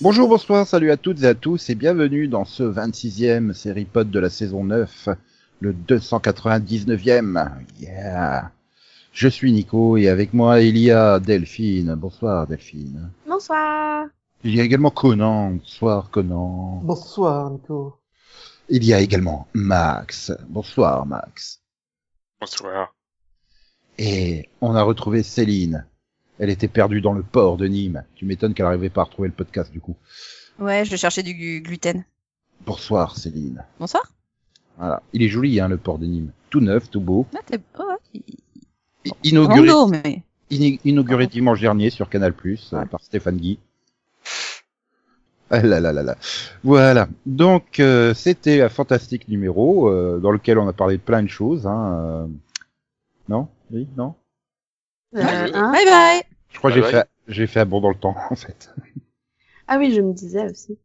Bonjour, bonsoir, salut à toutes et à tous et bienvenue dans ce 26e série pod de la saison 9, le 299e. Yeah. Je suis Nico et avec moi il y a Delphine. Bonsoir Delphine. Bonsoir. Il y a également Conan. Bonsoir Conan. Bonsoir Nico. Il y a également Max. Bonsoir Max. Bonsoir. Et on a retrouvé Céline. Elle était perdue dans le port de Nîmes. Tu m'étonnes qu'elle n'arrivait pas à retrouver le podcast du coup. Ouais, je cherchais du glu- gluten. Bonsoir Céline. Bonsoir. Voilà. Il est joli hein, le port de Nîmes. Tout neuf, tout beau. Ah, t'es... Oh, ouais. I- Inauguré, Rando, mais... inauguré dimanche dernier sur Canal+, euh, Ouais. par Stéphane Guy. Ah là là là là. Voilà. Donc euh, c'était un fantastique numéro euh, dans lequel on a parlé de plein de choses. Hein, euh. Non? Oui Non? Euh, hein bye bye. Je crois que j'ai bye. fait j'ai fait un bond dans le temps en fait. Ah oui, je me disais aussi.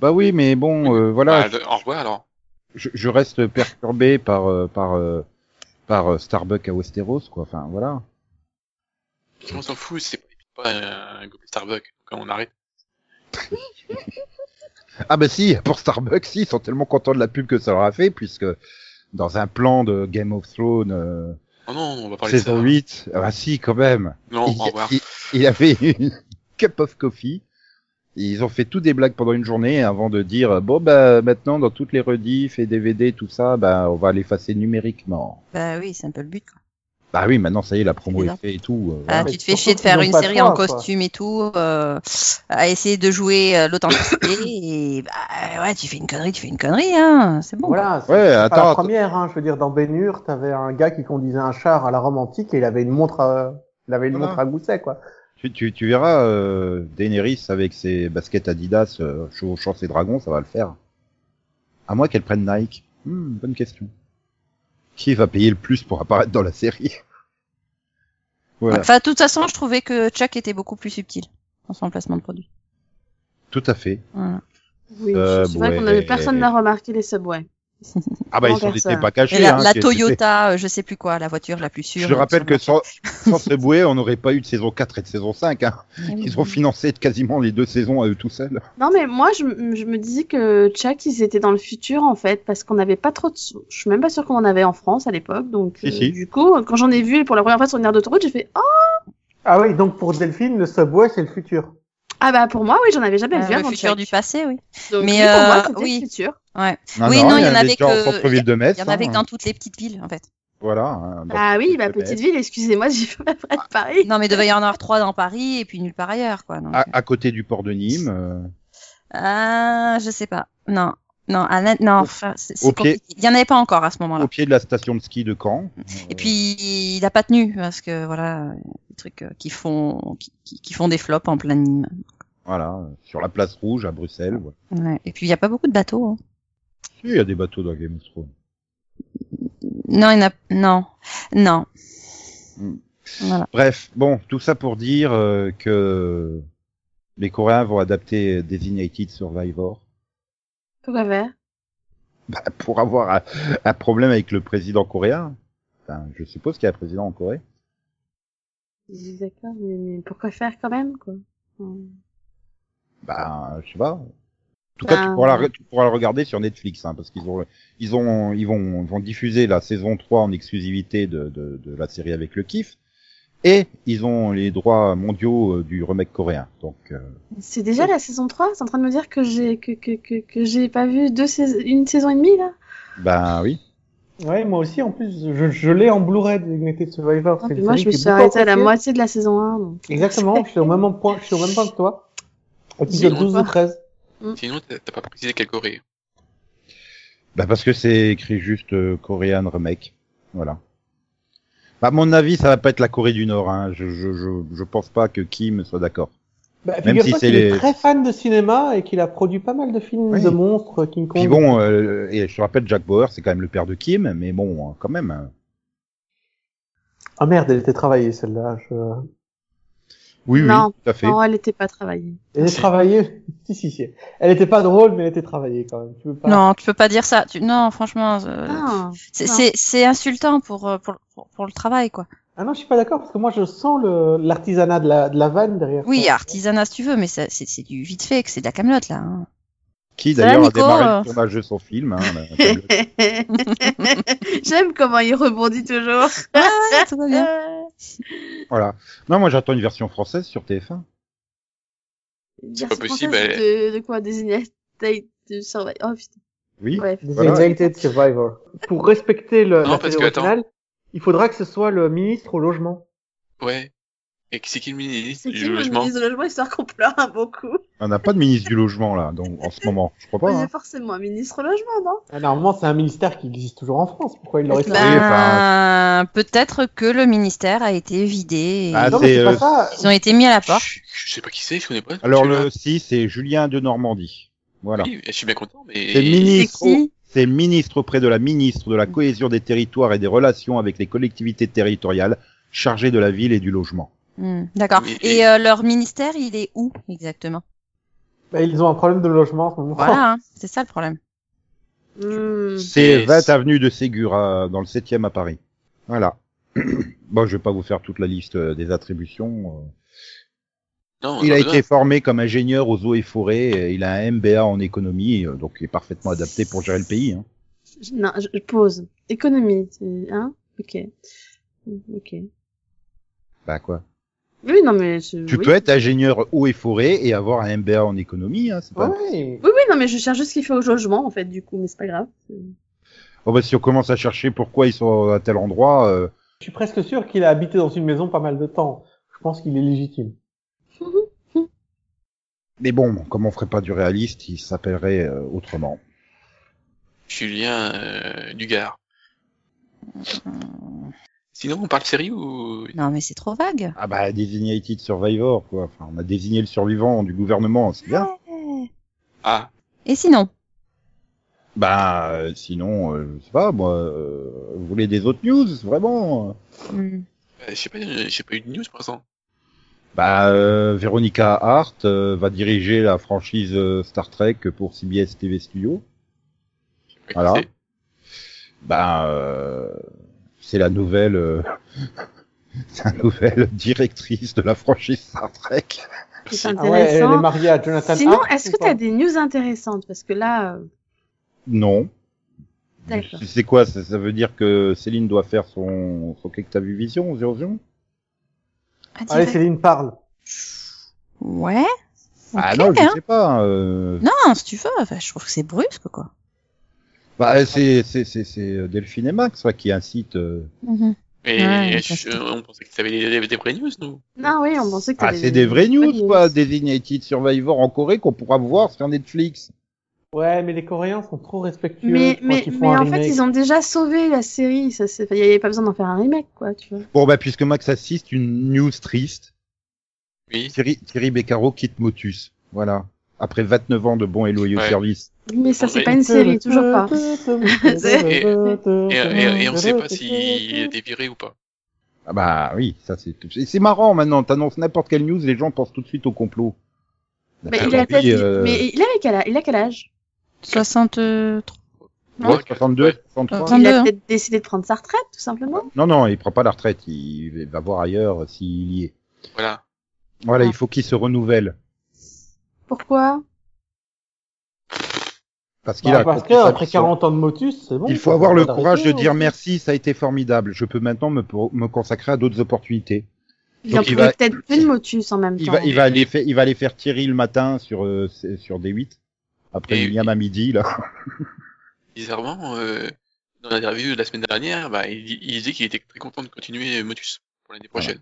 Bah oui, mais bon, euh, voilà, Bah, au revoir alors. Je, je reste perturbé par euh, par euh, par euh, Starbucks à Westeros, quoi. Enfin voilà. On s'en fout, c'est pas un gobelet Starbucks. Quand on arrête. Ah bah si, pour Starbucks, si, ils sont tellement contents de la pub que ça leur a fait, puisque dans un plan de Game of Thrones euh, Oh non, on va parler saison de ça. 8, ah bah si, quand même. Non, il, au revoir. il, il avait une cup of coffee. Ils ont fait tout des blagues pendant une journée avant de dire bon bah maintenant dans toutes les rediffs et DVD tout ça bah on va l'effacer numériquement. Bah oui, c'est un peu le but, quoi. Bah oui maintenant ça y est la promo est faite et tout. euh, Ah, voilà. tu te fais chier de faire une série choix, en quoi. costume et tout, euh, à essayer de jouer euh, l'authenticité, et bah ouais, tu fais une connerie, tu fais une connerie, hein, c'est bon. Voilà, c'est Ouais, c'est pas attends, la attends. première. Hein. Je veux dire, dans Ben Hur, t'avais un gars qui conduisait un char à la Rome antique et il avait une montre, à... il avait une Voilà. montre à gousset, quoi. Tu, tu, tu verras euh, Daenerys avec ses baskets Adidas euh, chevauchant ses dragons, ça va le faire. À moins qu'elle prenne Nike. Hmm, bonne question. Qui va payer le plus pour apparaître dans la série Voilà, Enfin, de toute façon, je trouvais que Chuck était beaucoup plus subtil dans son placement de produit. tout à fait. Voilà. Oui, Euh, c'est vrai ouais. qu'on avait personne n'a remarqué les subways. Ah bah ils étaient pas Et cachés. la, hein, la Toyota, euh, je sais plus quoi, la voiture la plus sûre. Je rappelle que sans, sans Subway, on n'aurait pas eu de saison 4 et de saison 5. Hein. marche. Ils ont financé quasiment les deux saisons à eux tout seuls. Non, mais moi, je, me disais que Chuck, ils étaient dans le futur, en fait, parce qu'on n'avait pas trop de sous. Je suis même pas sûre qu'on en avait en France à l'époque. Donc, Si, euh, si. du coup, quand j'en ai vu pour la première fois sur une aire d'autoroute, j'ai fait, oh, Ah oui, donc pour Delphine, le Subway, c'est le futur. Ah bah, pour moi, oui, j'en avais jamais Euh, vu le avant futur Chuck. du passé, oui. Donc, Mais, oui, pour moi, euh, oui. le futur. Ouais. Non, Oui, non, il y en avait que- centre-ville de Metz. Il y en avait hein. que dans toutes les petites villes, en fait. Voilà. hein, Ah oui, les petite ville, excusez-moi, j'ai fait ma vraie de Paris. Non, mais il devait y en avoir trois dans Paris et puis nulle part ailleurs, quoi. Donc, À, à côté du port de Nîmes. euh, Ah, je sais pas. Non, non, à la- non. c'est- c'est pied-. Il y en avait pas encore à ce moment-là. au pied de la station de ski de Caen. Et puis il a pas tenu parce que voilà, des trucs euh, qui font qui- qui font des flops en plein Nîmes. Voilà, sur la place rouge à Bruxelles. voilà. Ouais. Et puis il y a pas beaucoup de bateaux. hein. Si, Il y a des bateaux dans Game of Thrones. Non, il y en a non, non. Hmm. Voilà. Bref, bon, tout ça pour dire euh, que les Coréens vont adapter Designated Survivor Pourquoi faire bah, pour avoir un, un problème avec le président coréen. Enfin, je suppose qu'il y a un président en Corée. D'accord, mais, mais pourquoi faire quand même, quoi? Hmm. Bah, je sais pas. En tout cas, tu Ben- pourras, la, tu pourras le regarder sur Netflix, hein, parce qu'ils ont, ils ont, ils vont, vont diffuser la saison 3 en exclusivité de, de, de la série avec le kiff. Et ils ont les droits mondiaux euh, du remake coréen. Donc, euh, C'est déjà la saison 3 C'est en train de me dire que j'ai que, que, que, que j'ai pas vu deux sais- une saison et demie, là? Ben oui. Ouais, moi aussi, en plus, je, je l'ai en Blu-ray de Designated Survivor. Une Moi, je me suis arrêtée à la moitié de la saison 1. Donc... Exactement, je suis au même point, je suis au même point que toi. Épisode Sinon, 12 ou 13. Sinon, t'as pas précisé quelle Corée. Bah parce que c'est écrit juste euh, Korean remake. Voilà. Bah, à mon avis, ça va pas être la Corée du Nord. Hein. Je, je, je, je pense pas que Kim soit d'accord. Bah, Même si c'est qu'il est les- très fan de cinéma et qu'il a produit pas mal de films Oui. de monstres, King Kong. Puis bon, euh, et je te rappelle, Jack Bauer, c'est quand même le père de Kim, mais bon, euh, quand même. hein. Ah merde, elle était travaillée celle-là. Je... Oui, oui, Non, tout à fait. Non, elle n'était pas travaillée. Elle est travaillée? si, si, si. Elle était pas drôle, mais elle était travaillée quand même. Tu veux pas... Non, tu peux pas dire ça. Tu... Non, franchement, euh, Ah, c'est- non. c'est c'est insultant pour, euh, pour, pour, pour le travail, quoi. Ah non, je suis pas d'accord parce que moi je sens le l'artisanat de la de la vanne derrière. Oui, ça. artisanat si tu veux, mais c'est du vite fait, que c'est de la camelote là. hein. Qui d'ailleurs a démarré le tournage de son film. Hein. J'aime comment il rebondit toujours. Ouais, ouais, va bien. voilà. Non, moi j'attends une version française sur TF1. Dire pas française possible, De, de quoi Designated de Survive. Oh putain. Oui. Bref. Voilà. Designated Survivor. Pour respecter le, Non, la parce que, attends. il faudra que ce soit le ministre au logement. Ouais. Et c'est qui le ministre C'est du qui le logement ministre de logement histoire qu'on pleure un bon coup On n'a pas de ministre du logement là, donc en ce moment. Je crois pas. Il y hein. a forcément un ministre logement, non? Ah, Normalement, c'est un ministère qui existe toujours en France. Pourquoi il l'aurait fait? Oui, Ben, peut-être que le ministère a été vidé. et Ah, Non, mais c'est, c'est pas euh, ça. Ils ont été mis à la porte. Je, je sais pas qui c'est, je connais pas. Alors le 6, c'est Julien de Normandie. Voilà. Oui, je suis bien content, mais. C'est ministre. C'est qui? C'est ministre auprès de la ministre de la cohésion des territoires et des relations avec les collectivités territoriales, chargé de la ville et du logement. Hmm, D'accord. Et euh, leur ministère, il est où exactement? Bah, ils ont un problème de logement en ce moment. Voilà, hein, c'est ça le problème. Hmm. C'est Et 20 c'est- avenue de Ségur à- dans le 7e à Paris. Voilà. bon, je vais pas vous faire toute la liste euh, des attributions. euh. Non, Il a été formé comme ingénieur aux eaux et forêts. euh, Il a un MBA en économie, euh, donc il est parfaitement adapté pour gérer le pays. Hein. Je- Non, je, je pose. Économie, c'est- hein? Ok. Ok. Bah quoi? Oui, non, mais... c'est- Tu oui. peux être ingénieur eaux et forêts et avoir un MBA en économie. Hein, c'est pas... Ouais. Oui, oui, non, mais je cherche juste ce qu'il fait au logement, en fait, du coup, mais c'est pas grave. Bon, bah, si on commence à chercher pourquoi ils sont à tel endroit, euh, Je suis presque sûr qu'il a habité dans une maison pas mal de temps. Je pense qu'il est légitime. mais bon, comme on ferait pas du réaliste, il s'appellerait euh, autrement. Julien euh, Dugard. Sinon, on parle série ou. Non, mais c'est trop vague. Ah bah Designated Survivor quoi. Enfin, on a désigné le survivant du gouvernement, c'est bien. Ah, Et sinon Bah euh, sinon, euh, je sais pas moi. euh, vous voulez des autres news vraiment? Hmm. euh, je sais pas, j'ai pas eu de news pour l'instant. Bah euh, Veronica Hart euh, va diriger la franchise Star Trek pour CBS TV Studio. Voilà. Bah euh, c'est la nouvelle. euh, c'est la nouvelle directrice de la franchise Star Trek. C'est Ah ouais, elle est intéressant. mariée à Jonathan Sinon, est-ce que pas t'as des news intéressantes? Parce que là, euh, Non. D'accord. C'est quoi ça, ça veut dire que Céline doit faire son, son que t'as vu Vision, Vision Ah, Allez. Céline parle. Ouais. Ah non, je hein. sais pas. euh, Non, si tu veux. Enfin, je trouve que c'est brusque, quoi. Bah, c'est c'est c'est c'est Delphine et Max ouais, qui incite. euh, Mhm. Mais Ouais, je- parce que- on pensait que t'avais des, des vraies news, nous. non, oui, on pensait que Ah, c'est des vraies news, bonnes quoi. Designated Survivor en Corée qu'on pourra voir sur Netflix. Ouais, mais les Coréens sont trop respectueux. Mais, quand mais, ils font mais en fait, remake. ils ont déjà sauvé la série. Ça, c'est- il y avait pas besoin d'en faire un remake, quoi, tu vois. Bon, bah, puisque Max assiste, une news triste. Oui. Thierry, Thierry Beccaro quitte Motus. Voilà. Après 29 ans de bons et loyaux Ouais. services. Mais ça, c'est pas une série, toujours pas. Et, et, et on sait pas s'il a été viré ou pas. Ah bah oui, ça c'est c'est- c'est marrant maintenant. T'annonces n'importe quelle news, les gens pensent tout de suite au complot. Mais il a euh, mais il avait quel âge, il a quel âge? 63. ouais, 62, Ouais. 63. Euh, Il 32, a peut-être décidé de prendre sa retraite, tout simplement. Non, non, il prend pas la retraite. Il va voir ailleurs s'il y est. Voilà. Voilà, Ah. il faut qu'il se renouvelle. Pourquoi? Parce qu'il Bah, a parce accompli que sa après mission. 40 ans de motus, c'est bon. Il faut avoir le courage de dire aussi. merci, ça a été formidable. Je peux maintenant me, me consacrer à d'autres opportunités. Il en Donc, il pouvait va- peut-être plus de motus en même Il temps. va, il va aller faire, il va aller faire Thierry le matin sur euh, sur D8 après Et- William à midi là. Bizarrement, euh, dans l'interview de la semaine dernière, bah, il, il disait qu'il était très content de continuer Motus pour l'année prochaine.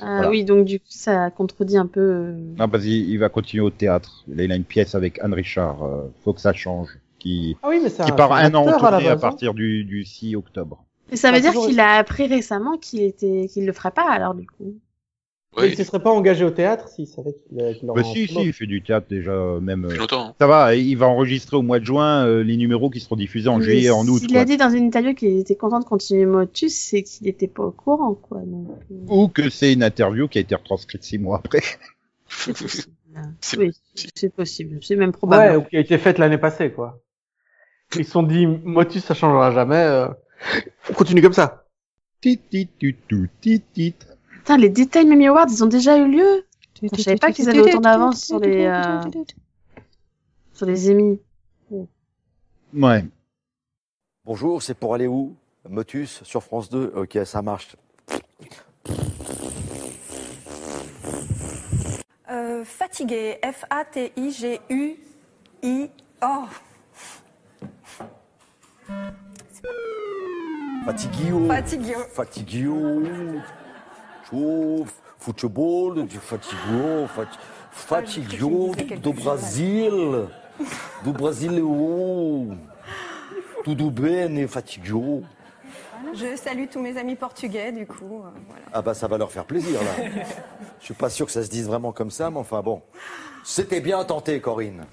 Voilà. oui, donc du coup, ça contredit un peu. euh, Non, parce qu'il il va continuer au théâtre. Là, il a une pièce avec Anne Richard. euh, faut que ça change. Qui, Ah oui, mais c'est qui un- part un an en à tournée à partir du, du 6 octobre. Et ça veut Ah, dire toujours- qu'il a appris récemment qu'il était, qu'il le ferait pas, alors du coup. Ouais, il se serait pas engagé au théâtre s'il savait qu'il euh, aurait Bah si, si, il fait du théâtre déjà, euh, même. euh, longtemps. hein. Ça va, il va enregistrer au mois de juin euh, les numéros qui seront diffusés en Mais juillet et en août. Quoi. a dit dans une interview qu'il était content de continuer Motus, c'est qu'il était pas au courant, quoi. Donc, Ou que c'est une interview qui a été retranscrite six mois après. c'est possible. C'est oui, possible. c'est possible. C'est même Ouais, probable. ou qui a été faite l'année passée, quoi. Ils se sont dit, Motus, ça changera jamais. euh, On continue comme ça. Tit, tit, tit, tout, tit, tit. Putain, les Daytime Emmy Awards, ils ont déjà eu lieu. Je savais pas qu'ils avaient autant d'avance sur les, euh, sur les Emmy. Ouais. Bonjour, c'est pour aller où? Motus sur France 2. Ok, ça marche. Euh, fatigué. F-A-T-I-G-U-I. Oh. Fatiguio. Fatigué. Fatiguio. Chaud. Football. Du fatiguo. fat- Fatiguio. Je sais que je disais quelque Do. Brasil. Do Brasil. oh. Tudo bene, fatiguio. Je salue tous mes amis portugais, du coup. euh, voilà. Ah bah ça va leur faire plaisir là. Je suis pas sûr que ça se dise vraiment comme ça, mais enfin bon. C'était bien tenté, Corinne.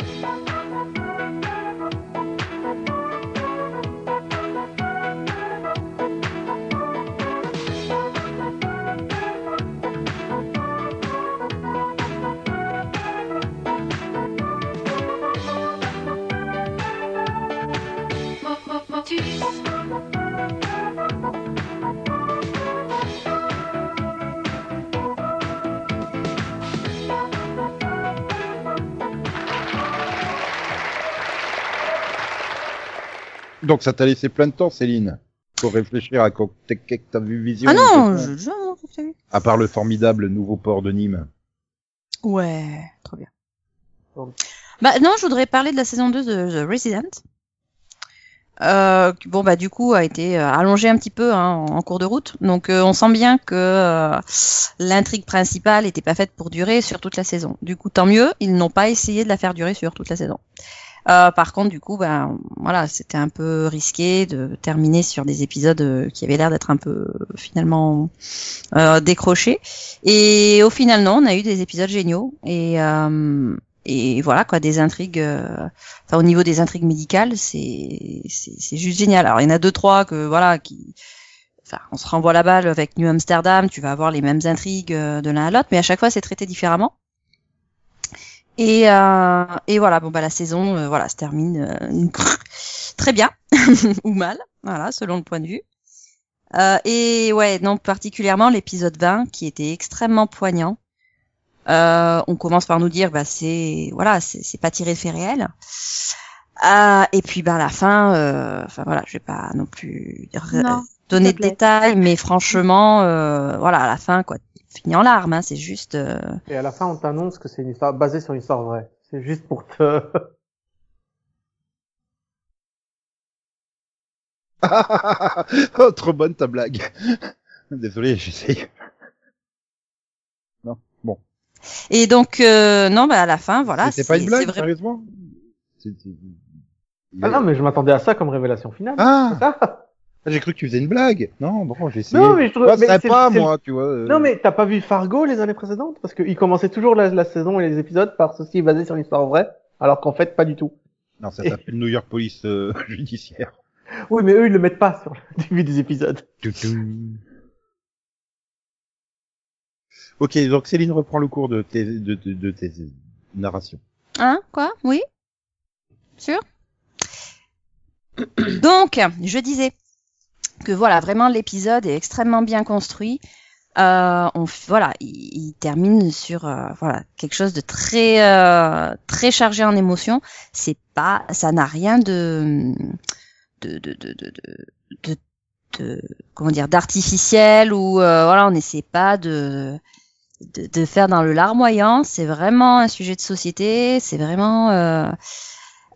Donc ça t'a laissé plein de temps, Céline, pour réfléchir à quoi que t'as vu Vision. Ah non, je, je, prévu. À part le formidable nouveau port de Nîmes. Ouais, trop bien. Donc. Bah non, je voudrais parler de la saison 2 de The Resident. Euh, bon bah du coup a été euh, allongé un petit peu hein, en, en cours de route, donc euh, on sent bien que euh, l'intrigue principale n'était pas faite pour durer sur toute la saison. Du coup tant mieux, ils n'ont pas essayé de la faire durer sur toute la saison. Euh, par contre du coup ben voilà c'était un peu risqué de terminer sur des épisodes euh, qui avaient l'air d'être un peu finalement euh, décrochés. Et au final non, on a eu des épisodes géniaux. Et euh, et voilà quoi des intrigues euh, enfin au niveau des intrigues médicales c'est c'est c'est juste génial. Alors il y en a deux trois que voilà qui enfin on se renvoie la balle avec New Amsterdam tu vas avoir les mêmes intrigues euh, de l'un à l'autre mais à chaque fois c'est traité différemment et euh, et voilà bon bah la saison euh, voilà se termine euh, très bien ou mal voilà selon le point de vue. Euh, et ouais non particulièrement l'épisode 20 qui était extrêmement poignant. Euh, on commence par nous dire bah c'est voilà c'est pas tiré de faits réels. Euh, et puis bah à la fin euh, enfin voilà je vais pas non plus Non, donner de détails mais franchement euh, voilà à la fin quoi fini en larmes hein, c'est juste euh, Et à la fin, on t'annonce que c'est une histoire basée sur une histoire vraie. C'est juste pour te... oh, trop bonne ta blague. Désolé, j'essaye. Non, bon. et donc euh, non bah à la fin voilà C'était pas une blague, c'est vrai- sérieusement? C'est- c'est- Ah non, mais je m'attendais à ça comme révélation finale. Ah, j'ai cru que tu faisais une blague. Non, bon, j'ai essayé. Non, mais je trouve- pas c'est- moi, tu vois. euh. Non, mais t'as pas vu Fargo les années précédentes? Parce qu'ils commençaient toujours la, la saison et les épisodes par ceci basé sur une histoire vraie, alors qu'en fait, pas du tout. Non, ça s'appelle New York Police euh, Judiciaire. Oui, mais eux, ils le mettent pas sur le début des épisodes. Toutou. Ok, donc Céline reprend le cours de tes, de, de, de tes narrations. Hein? Quoi? Oui? Sûr? Donc, je disais que voilà, vraiment l'épisode est extrêmement bien construit. Euh, on, voilà, il, il termine sur euh, voilà quelque chose de très euh, très chargé en émotions. C'est pas, ça n'a rien de de de de de, de, de- comment dire d'artificiel ou euh, voilà, on n'essaie pas de de, faire dans le larmoyant. C'est vraiment un sujet de société. C'est vraiment euh,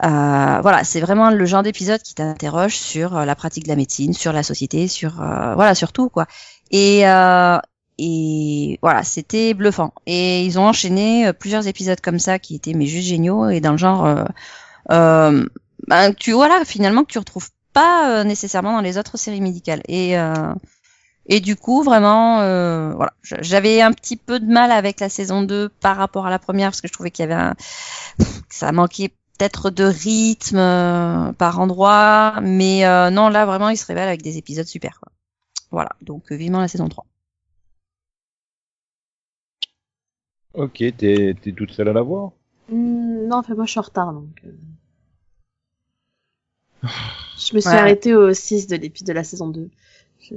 voilà, c'est vraiment le genre d'épisode qui t'interroge sur euh, la pratique de la médecine, sur la société, sur euh, voilà, sur tout quoi. Et euh, et voilà, c'était bluffant. Et ils ont enchaîné euh, plusieurs épisodes comme ça qui étaient mais juste géniaux et dans le genre euh, euh, ben, tu voilà finalement que tu retrouves pas euh, nécessairement dans les autres séries médicales. Et euh, Et du coup, vraiment, euh, voilà, j'avais un petit peu de mal avec la saison 2 par rapport à la première parce que je trouvais qu'il y avait un, ça manquait peut-être de rythme euh, par endroit, mais euh, non, là vraiment, il se révèle avec des épisodes super. Quoi. Voilà, donc euh, vivement la saison 3. Ok, t'es toute seule à la voir? Hmm, non, enfin, moi, je suis en retard, donc. Je me suis Ouais. arrêtée au 6 de l'épisode de la saison 2. Je-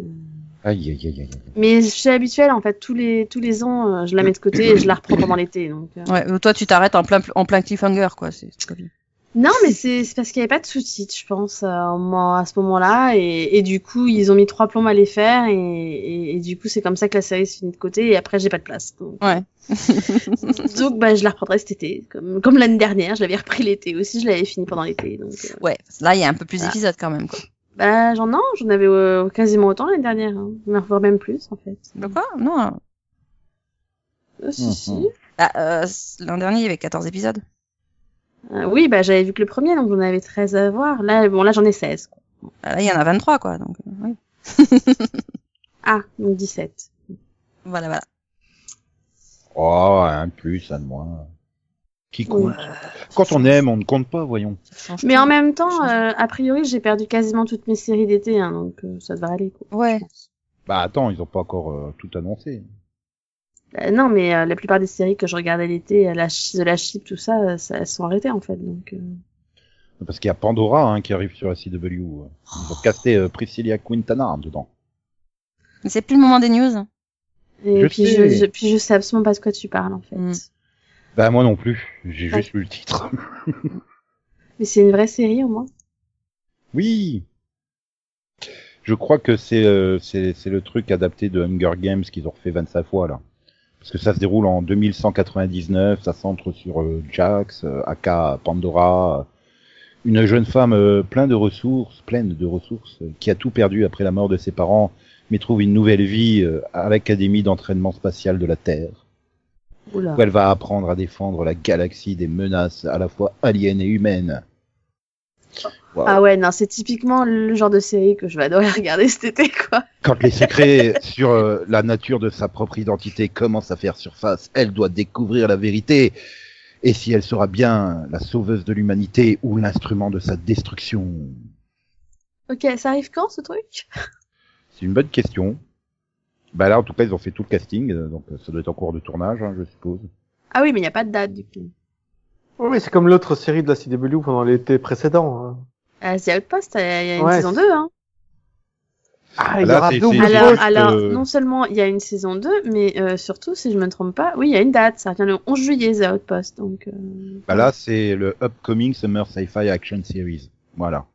Aïe, aïe, aïe. Mais je suis habituelle, en fait, tous les, tous les ans, euh, je la mets de côté et je la reprends pendant l'été, donc. euh. Ouais, toi, tu t'arrêtes en plein en plein cliffhanger, quoi. C'est. Non, mais c'est c'est parce qu'il n'y avait pas de sous-titres, je pense, euh, à ce moment-là. Et, et du coup, ils ont mis trois plombs à les faire. Et, et, et du coup, c'est comme ça que la série se finit de côté. Et après, j'ai pas de place. Donc, Ouais. donc bah, je la reprendrai cet été. Comme, comme l'année dernière, je l'avais repris l'été aussi. Je l'avais fini pendant l'été. Donc, euh, Ouais, là, il y a un peu plus Voilà. d'épisodes quand même, quoi. Bah, j'en non, j'en avais euh, quasiment autant l'année dernière. Hein. Voire même plus, en fait. De quoi? Non. hein. Euh, si, Mhm. si. Ah, euh, l'an dernier, il y avait 14 épisodes. Euh, oui, bah, j'avais vu que le premier, donc j'en avais 13 à voir. Là, bon, là, j'en ai 16. quoi. Ah, Là, il y en a 23, quoi. Donc, euh, oui. Ah, donc 17. Voilà, voilà. Oh, un de plus, un de moins. Qui compte? Ouais. Quand on aime, on ne compte pas, voyons. Mais en même temps, euh, a priori, j'ai perdu quasiment toutes mes séries d'été, hein, donc euh, ça devrait aller. Quoi, Ouais. Bah attends, ils ont pas encore euh, tout annoncé. Euh, non, mais euh, la plupart des séries que je regardais l'été, euh, la de la chip, tout ça, ça, elles sont arrêtées en fait. Donc, euh, Parce qu'il y a Pandora hein, qui arrive sur la CW. Ils ont casté euh, Priscilla Quintana dedans. Mais c'est plus le moment des news. Et Je puis sais. je, je, puis je sais absolument pas de quoi tu parles en fait. Mm. Bah moi non plus, j'ai Ouais. juste lu le titre. Mais c'est une vraie série au moins. oui Je crois que c'est euh, c'est le truc adapté de Hunger Games qu'ils ont refait 25 fois là. Parce que ça se déroule en 2199, ça centre sur euh, Jax, euh, aka Pandora, une jeune femme pleine de ressources, pleine de ressources, qui a tout perdu après la mort de ses parents, mais trouve une nouvelle vie à l'Académie d'entraînement spatial de la Terre, Oula. où elle va apprendre à défendre la galaxie des menaces à la fois aliens et humaines. Wow. Ah ouais, non, c'est typiquement le genre de série que je vais adorer regarder cet été quoi. Quand les secrets sur euh, la nature de sa propre identité commencent à faire surface, elle doit découvrir la vérité. Et si elle sera bien la sauveuse de l'humanité ou l'instrument de sa destruction Ok, ça arrive quand ce truc? C'est une bonne question. Bah là, en tout cas, ils ont fait tout le casting, euh, donc euh, ça doit être en cours de tournage, hein, je suppose. Ah oui, mais il n'y a pas de date du coup. Oui, mais c'est comme l'autre série de la CW pendant l'été précédent. hein. Euh, c'est Outpost, il y a une Ouais, saison c'est- 2 hein. Ah, il y aura c'est- Alors, poste, alors euh, non seulement il y a une saison 2, mais euh, surtout, si je me trompe pas, oui, il y a une date. Ça revient le 11 juillet, The Outpost. Donc, euh, Bah là, c'est le Upcoming Summer Sci-Fi Action Series. Voilà.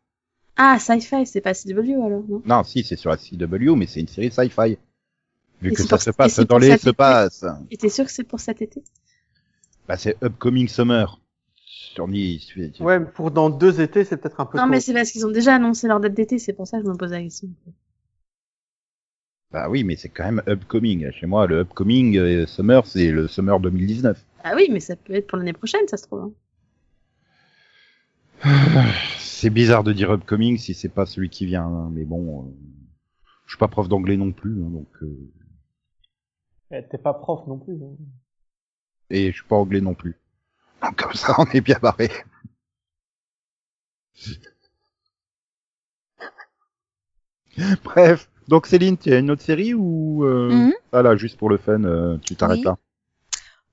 Ah, Sci-Fi, c'est pas CW alors, non? Non, si, c'est sur la CW, mais c'est une série sci-fi. Vu Et que ça se passe dans les été espaces. Et t'es sûr que c'est pour cet été? Bah, c'est Upcoming Summer. Nice. Ouais, pour dans deux étés, c'est peut-être un peu Non, tôt. mais c'est parce qu'ils ont déjà annoncé leur date d'été, c'est pour ça que je me pose la question. Bah oui, mais c'est quand même Upcoming. Chez moi, le Upcoming euh, Summer, c'est le Summer 2019. Ah oui, mais ça peut être pour l'année prochaine, ça se trouve. hein. C'est bizarre de dire Upcoming si c'est pas celui qui vient, hein, mais bon, euh, je suis pas prof d'anglais non plus, hein, donc euh, T'es pas prof non plus. hein. et je suis pas anglais non plus. Donc comme ça, on est bien barré. Bref, donc Céline, tu as une autre série ou euh... Ah là, juste pour le fun, euh, tu t'arrêtes Oui. là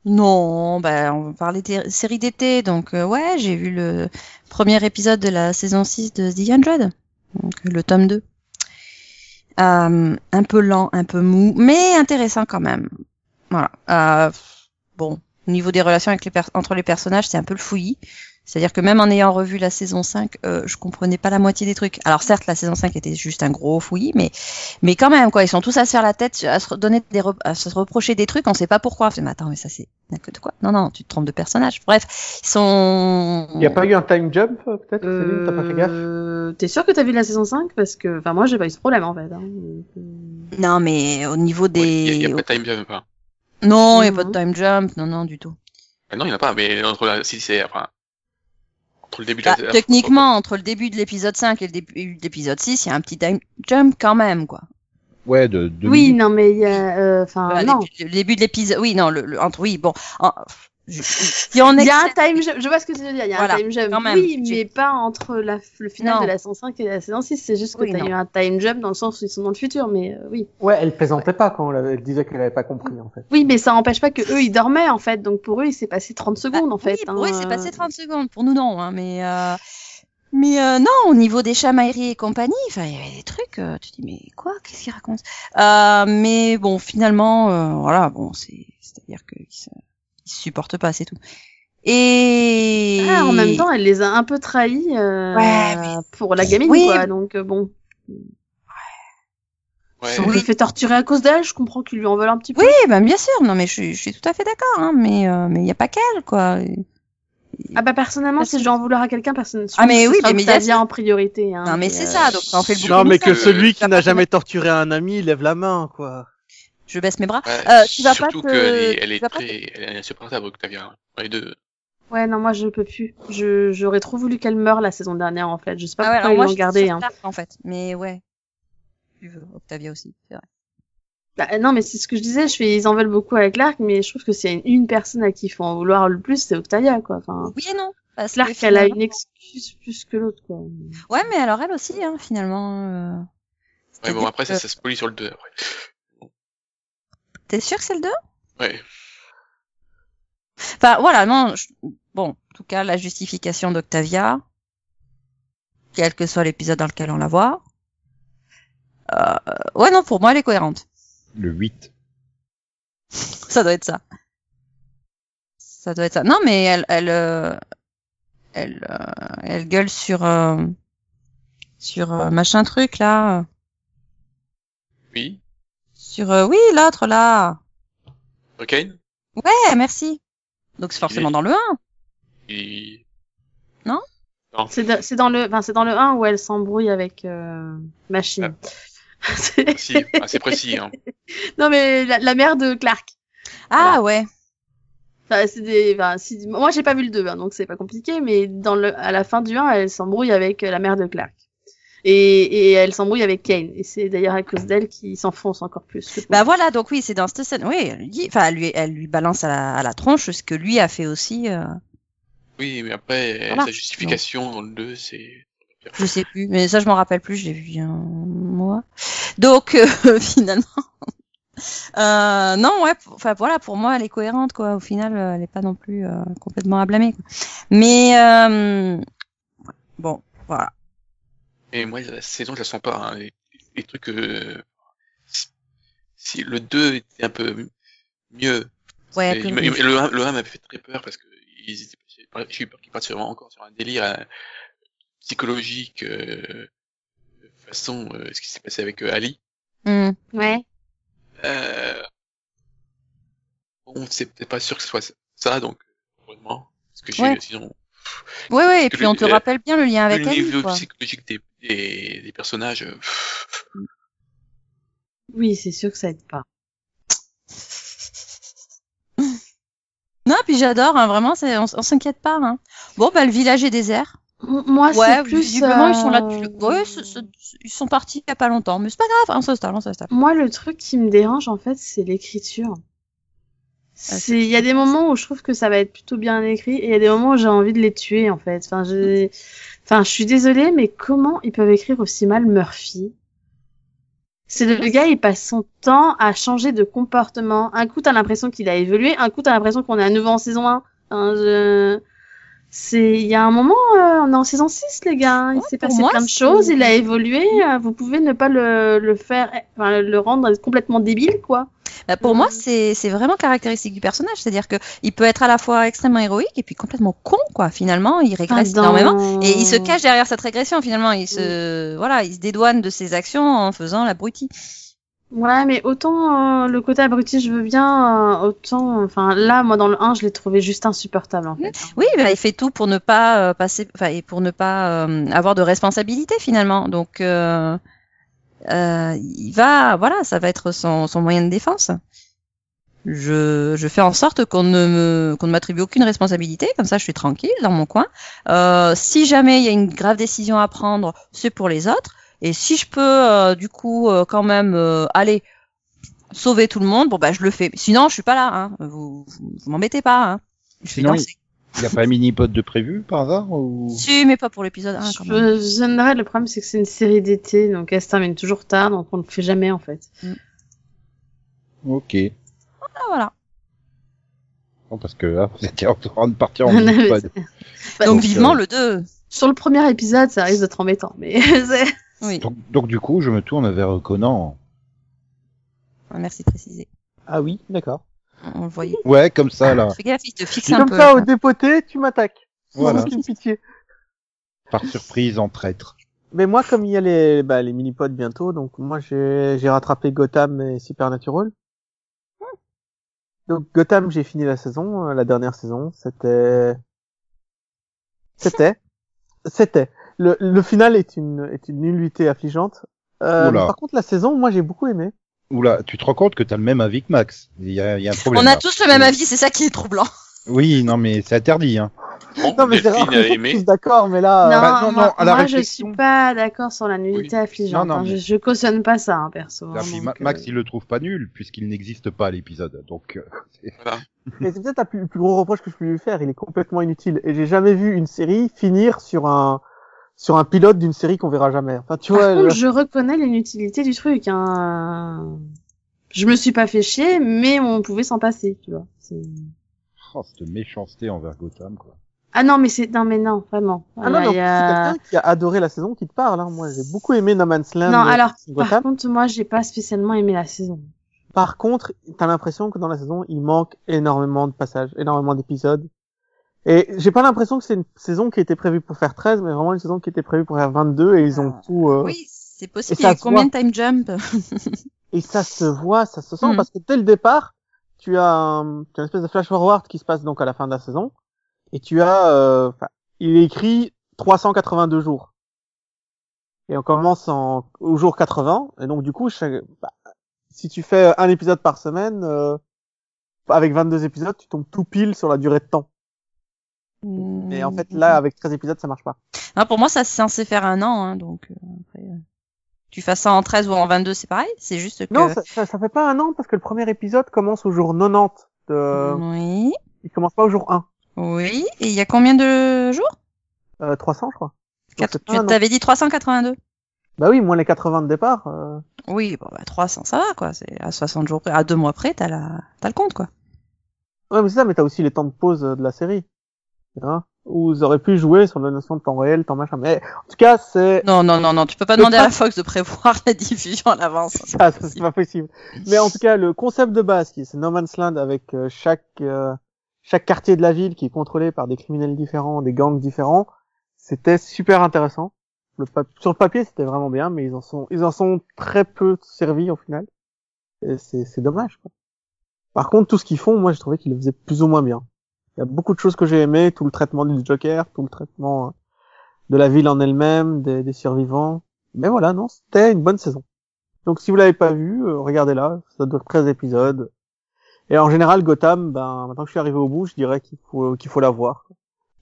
Non, ben, on va parler des séries d'été. Donc, euh, ouais, j'ai vu le premier épisode de la saison 6 de The Hundred. Donc, le tome 2. Euh, un peu lent, un peu mou, mais intéressant quand même. Voilà. Euh, bon, au niveau des relations entre les personnages, c'est un peu le fouillis. C'est-à-dire que même en ayant revu la saison 5, euh, je comprenais pas la moitié des trucs. Alors certes, la saison 5 était juste un gros fouillis, mais mais quand même quoi, ils sont tous à se faire la tête, à se donner des à se reprocher des trucs, on sait pas pourquoi. On fait, mais attends, mais ça c'est de quoi? Non non, tu te trompes de personnage. Bref, ils sont Il y a pas eu un time jump, euh, peut-être, T'as pas fait gaffe? Euh, T'es sûr que t'as vu la saison 5 Parce que, enfin, moi, j'ai pas eu ce problème, en fait. Hein. Euh, Non, mais au niveau des Il y, a- y a pas de time jump, pas. Non, il y a pas de time jump, non non du tout. Ah non, il n'y en a pas, mais entre la, si c'est, enfin, entre le début de Bah, la techniquement, entre le début de l'épisode 5 et le début de l'épisode 6, il y a un petit time jump quand même quoi. Ouais, de, de Oui, minutes. non, mais il y a, euh, enfin, Voilà, non. début- le début de l'épisode. Oui, non, le, le- entre oui, bon. en- Il y a un time jump, je vois ce que tu veux dire, il y a Voilà, un time jump, oui, tu- mais pas entre la, le final Non. de la saison 5 et la saison 6, c'est juste que Oui, t'as non. eu un time jump dans le sens où ils sont dans le futur, mais euh, oui. Ouais, elle plaisantait pas quand elle, elle disait qu'elle avait pas compris en fait. Oui, mais ça empêche pas que eux ils dormaient en fait, donc pour eux il s'est passé 30 secondes en fait. Oui, hein, pour eux, c'est euh. passé 30 secondes. Pour nous, non. Hein, mais euh, mais euh, non, au niveau des chamailleries et compagnie, enfin, il y avait des trucs. euh, tu te dis, mais quoi? Qu'est-ce qu'ils racontent euh, Mais bon, finalement, euh, voilà, bon, c'est c'est-à-dire qu'ils se, ils se supportent pas, c'est tout. Et Ah, en même temps, elle les a un peu trahis euh, Ouais, mais- pour la gamine, Oui. quoi. Donc euh, bon, Ouais. si on le fait torturer à cause d'elle, je comprends qu'ils lui en veulent un petit peu. oui, ben bien sûr. Non, mais je, suis- je suis tout à fait d'accord. Hein, mais euh, mais il y a pas qu'elle, quoi. Ah bah personnellement, si je dois en vouloir à quelqu'un, personne. Ah, mais oui, mais Octavia médias- en priorité. Hein, Non, mais c'est ça. Donc ça en fait le bouc Non, mais que celui qui n'a jamais torturé un ami lève la main, quoi. Je baisse mes bras. Ouais, Euh, tu vas pas surtout te- qu'elle est, tu vas pas très, elle est insupportable, Octavia. hein. Les deux. Ouais, non, moi je peux plus. Je j'aurais trop voulu qu'elle meure la saison dernière en fait. Je sais pas Ah ouais, pourquoi ils moi, l'ont gardée. Hein. En fait. Mais ouais. Tu veux, Octavia aussi, c'est vrai. Bah, non, mais c'est ce que je disais. Je fais, ils en veulent beaucoup avec Clark, mais je trouve que s'il y a une, une personne à qui il faut en vouloir le plus, c'est Octavia, quoi. Enfin, Oui et non. Parce Clark, elle a une excuse plus que l'autre, quoi. Ouais, mais alors elle aussi, hein, finalement. euh, Ouais, bon, après, ça, se polie sur le 2, après. T'es sûr que c'est le 2 Ouais. Enfin, voilà, non. je- Bon, en tout cas, la justification d'Octavia, quel que soit l'épisode dans lequel on la voit. Euh... Ouais, non, pour moi, elle est cohérente. Le 8. Ça doit être ça. Ça doit être ça. Non, mais elle, elle, euh, elle, euh, elle gueule sur, euh, sur euh, machin truc là, Oui. Sur, euh, oui, l'autre là. Hurricane? Ouais, merci. Donc c'est forcément dans le 1. Il... C'est de- dans le, enfin, c'est dans le 1 où elle s'embrouille avec euh, Machine. C'est- Si, ah, c'est précis, hein. non, mais la, la mère de Clark. Ah ouais. Enfin, c'est des, enfin, si, moi j'ai pas vu le 2, hein, donc c'est pas compliqué, mais dans le, à la fin du 1, elle s'embrouille avec euh, la mère de Clark. Et, et elle s'embrouille avec Kane. Et c'est d'ailleurs à cause d'elle qu'il s'enfonce encore plus. Bah voilà, donc oui, c'est dans cette scène. Oui, elle lui dit, enfin, elle lui, elle lui balance à la, à la tronche ce que lui a fait aussi. euh, Oui, mais après, Voilà. sa justification dans le 2, c'est... Je sais plus, mais ça je m'en rappelle plus, je l'ai vu un mois. Donc euh, finalement, euh, non ouais, enfin voilà, pour moi elle est cohérente quoi. Au final, euh, elle est pas non plus euh, complètement à blâmer. Quoi. Mais euh, bon, voilà. Et moi, la saison, je la sens pas, hein. Les, les trucs, euh... si- Si le 2 était un peu mieux. Ouais, il m'a- riche. le 1, le 1 m'avait fait très peur parce que ils étaient, j'ai eu peur qu'ils partent sur, encore sur un délire euh, psychologique, euh, façon, euh, ce qui s'est passé avec euh, Ali. Hmm. Ouais. Euh... Bon, c'est peut-être pas sûr que ce soit ça, donc, heureusement. Parce que j'ai, Ouais. sinon, Ouais ouais, et puis on te le- rappelle bien le lien avec le niveau Quoi. psychologique des, des, des personnages, euh, pff, Oui, c'est sûr que ça aide pas. Non, puis j'adore, hein, vraiment, c'est, on, on s'inquiète pas. Hein. Bon, bah le village est désert. M- Moi, ouais, c'est plus. visiblement ils sont là. euh, depuis le- Ouais, c'est- c'est- ils sont partis il y a pas longtemps, mais c'est pas grave, on s'installe, on s'installe. Moi, le truc qui me dérange, en fait, c'est l'écriture. C'est, il y a des moments où je trouve que ça va être plutôt bien écrit, et il y a des moments où j'ai envie de les tuer, en fait. Enfin, j'ai, enfin, je suis désolée, mais comment ils peuvent écrire aussi mal Murphy? C'est le gars, il passe son temps à changer de comportement. Un coup, t'as l'impression qu'il a évolué, un coup, t'as l'impression qu'on est à nouveau en saison 1. Enfin, je... C'est, il y a un moment, euh, on est en saison 6, les gars. Il Ouais, s'est passé moi, plein de choses, il a évolué. euh, Vous pouvez ne pas le, le faire, enfin, le rendre complètement débile, quoi. Bah, pour moi, c'est c'est vraiment caractéristique du personnage, c'est-à-dire que il peut être à la fois extrêmement héroïque et puis complètement con, quoi. Finalement, il régresse énormément et il se cache derrière cette régression. Finalement, il se voilà, il se dédouane de ses actions en faisant l'abruti. Ouais, mais autant euh, le côté abruti, je veux bien, euh, autant, enfin, là, moi, dans le 1, je l'ai trouvé juste insupportable, en fait. Oui, bah, il fait tout pour ne pas euh, passer, enfin, et pour ne pas euh, avoir de responsabilité finalement. Donc, euh, euh, il va, voilà, ça va être son, son moyen de défense. Je, je fais en sorte qu'on ne me, qu'on ne m'attribue aucune responsabilité, comme ça je suis tranquille dans mon coin. Euh, si jamais il y a une grave décision à prendre, c'est pour les autres. Et si je peux, euh, du coup, euh, quand même, euh, aller sauver tout le monde, bon bah je le fais. Sinon, je suis pas là. Hein. Vous, vous, vous m'embêtez pas. Hein. Je Sinon, danser. Il n'y a pas un mini-pod de prévu par hasard ou... Si, mais pas pour l'épisode 1 quand même. Je, j'aimerais- le problème c'est que c'est une série d'été, donc elle se termine toujours tard, donc on le fait jamais en fait. Ok. Ah, voilà. Non, parce que là, vous étiez en train de partir en mini-pod. Donc donc, vivement euh, le 2. Sur le premier épisode, ça risque d'être embêtant, mais c'est- Oui, Donc, donc du coup, je me tourne vers Conan. merci de préciser. Ah oui, d'accord. On le voyait. Ouais, comme ça, là. Fais gaffe, il te fixe un comme peu. ça, au dépoté, tu m'attaques. Sans Voilà. aucune pitié. Par surprise, en traître. Mais moi, comme il y a les, bah, les mini-pods bientôt, donc moi, j'ai, j'ai rattrapé Gotham et Supernatural. Donc, Gotham, j'ai fini la saison, euh, la dernière saison. C'était, c'était, c'était. Le, le final est une, est une nullité affligeante. Euh, par contre, la saison, moi, j'ai beaucoup aimé. Oula, tu te rends compte que t'as le même avis que Max. Il y a, il y a un problème. On a là. tous le même avis, c'est ça qui est troublant. Oui, non, mais c'est interdit, hein. Bon, Non, mais c'est rare je tous d'accord, mais là, non, euh, bah, non, moi, non, à la moi, je réflexion. suis pas d'accord sur la nullité affligeante. Non, non, hein. mais- je, je cautionne pas ça, hein, perso. hein, puis donc, euh, Max, il le trouve pas nul, puisqu'il n'existe pas l'épisode. Donc, euh, c'est- Voilà. Mais c'est peut-être plus, le plus gros reproche que je peux lui faire. Il est complètement inutile. Et j'ai jamais vu une série finir sur un sur un pilote d'une série qu'on verra jamais. Enfin, tu vois. Par contre, le- je reconnais l'inutilité du truc. Hein. Je me suis pas fait chier, mais on pouvait s'en passer, tu vois. C'est- oh, cette méchanceté envers Gotham, quoi. Ah non, mais c'est non, mais non, vraiment. Ah non, Il y a- non, il y a- c'est quelqu'un qui a adoré la saison qui te parle. Hein. Moi, j'ai beaucoup aimé No Man's Land. Non, euh, alors, Gotham. par contre, moi, j'ai pas spécialement aimé la saison. Par contre, t'as l'impression que dans la saison, il manque énormément de passages, énormément d'épisodes. Et j'ai pas l'impression que c'est une saison qui était prévue pour faire 13, mais vraiment une saison qui était prévue pour faire 22 et ils ont Ah, tout, euh, Oui, c'est possible. Et Il y a combien de time jump? Et ça se voit, ça se sent Mm. parce que dès le départ, tu as, un, tu as une espèce de flash forward qui se passe donc à la fin de la saison et tu as, euh, enfin, il est écrit 382 jours. Et on commence en, au jour 80 et donc du coup, chaque- bah, si tu fais un épisode par semaine, euh, avec 22 épisodes, tu tombes tout pile sur la durée de temps. Mais en fait, là, avec 13 épisodes, ça marche pas. Ah, pour moi, ça c'est censé faire un an, hein, donc euh, après, euh, tu fasses ça en 13 ou en 22, c'est pareil? C'est juste que. Non, ça, ça, ça fait pas un an parce que le premier épisode commence au jour 90. De... Oui, Il commence pas au jour 1. oui. Et il y a combien de jours? Euh, 300, je crois. Donc, Quatre- pas Tu t'avais dit 382. Bah oui, moins les 80 de départ. euh, Oui, bon, bah 300, ça va quoi. C'est à 60 jours près, à deux mois près, t'as la, t'as le compte quoi. Ouais, mais c'est ça, mais t'as aussi les temps de pause euh, de la série. Hein Où ils auraient pu jouer sur la notion de temps réel, temps machin. Mais en tout cas, c'est Non, non, non, non, tu peux pas demander à la Fox de prévoir la diffusion à l'avance. ça, ça, c'est pas possible. Mais en tout cas, le concept de base, qui c'est No Man's Land avec euh, chaque euh, chaque quartier de la ville qui est contrôlé par des criminels différents, des gangs différents, c'était super intéressant. Le pap- sur le papier, c'était vraiment bien, mais ils en sont ils en sont très peu servis au final. C'est c'est dommage. Quoi. Par contre, tout ce qu'ils font, moi, je trouvais qu'ils le faisaient plus ou moins bien. Il y a beaucoup de choses que j'ai aimé, tout le traitement du Joker, tout le traitement euh, de la ville en elle-même, des, survivants. Mais voilà, non, c'était une bonne saison. Donc si vous l'avez pas vu, euh, regardez-la, ça dure 13 épisodes. Et en général, Gotham, ben, maintenant que je suis arrivé au bout, je dirais qu'il faut, qu'il faut la voir.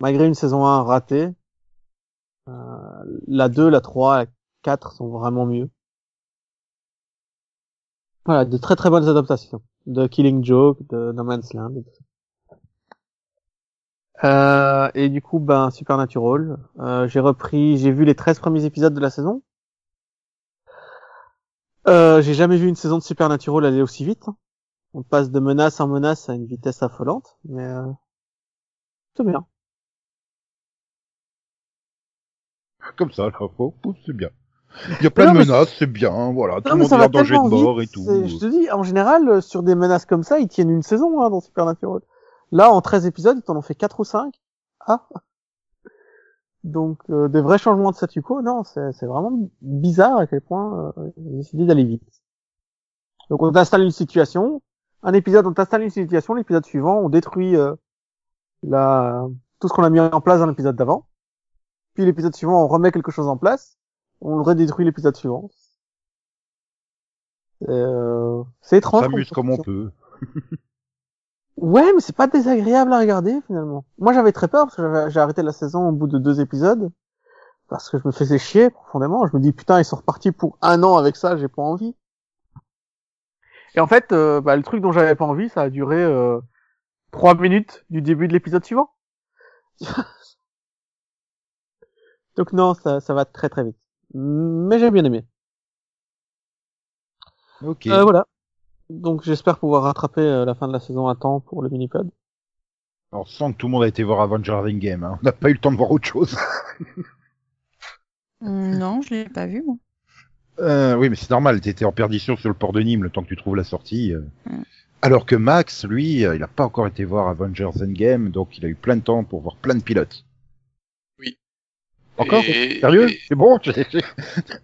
Malgré une saison 1 ratée, euh, la 2, la 3, la 4 sont vraiment mieux. Voilà, de très très bonnes adaptations. De Killing Joke, de No Man's Land. Euh, et du coup, ben, Supernatural. Euh, j'ai repris, j'ai vu les 13 premiers épisodes de la saison. Euh, j'ai jamais vu une saison de Supernatural aller aussi vite. On passe de menace en menace à une vitesse affolante, mais euh, c'est bien. Comme ça, faut- pouf, c'est bien. Il y a plein Non, de menaces, c'est bien, voilà. Tout Non, le mais monde est en danger de mort et tout. Je te dis, en général, euh, sur des menaces comme ça, ils tiennent une saison hein, dans Supernatural. Là, en 13 épisodes, ils t'en ont fait 4 ou 5. Ah Donc, euh, des vrais changements de statu quo, non, c'est vraiment bizarre à quel point euh, ils ont décidé d'aller vite. Donc, on t'installe une situation, un épisode, on t'installe une situation, l'épisode suivant, on détruit euh, la... tout ce qu'on a mis en place dans l'épisode d'avant. Puis l'épisode suivant, on remet quelque chose en place, on le redétruit l'épisode suivant. Euh, c'est On étrange. s'amuse comme on peut. Ouais, mais c'est pas désagréable à regarder finalement. Moi, j'avais très peur parce que j'ai arrêté la saison au bout de deux épisodes parce que je me faisais chier profondément. Je me dis putain, ils sont repartis pour un an avec ça, j'ai pas envie. Et en fait, euh, bah, le truc dont j'avais pas envie, ça a duré euh, trois minutes du début de l'épisode suivant. Donc non, ça, ça va très très vite. Mais j'ai bien aimé. Ok. Euh, voilà. Donc j'espère pouvoir rattraper euh, la fin de la saison à temps pour le mini-pod. On sent que tout le monde a été voir Avengers Endgame. Hein. On n'a pas eu le temps de voir autre chose. Hum, Non, je l'ai pas vu, moi. Euh, oui, mais c'est normal. T'étais en perdition sur le port de Nîmes le temps que tu trouves la sortie. euh. Mm. Alors que Max, lui, euh, il a pas encore été voir Avengers Endgame, donc il a eu plein de temps pour voir plein de pilotes. Oui. Encore? Et- Sérieux? et- C'est bon? Tu,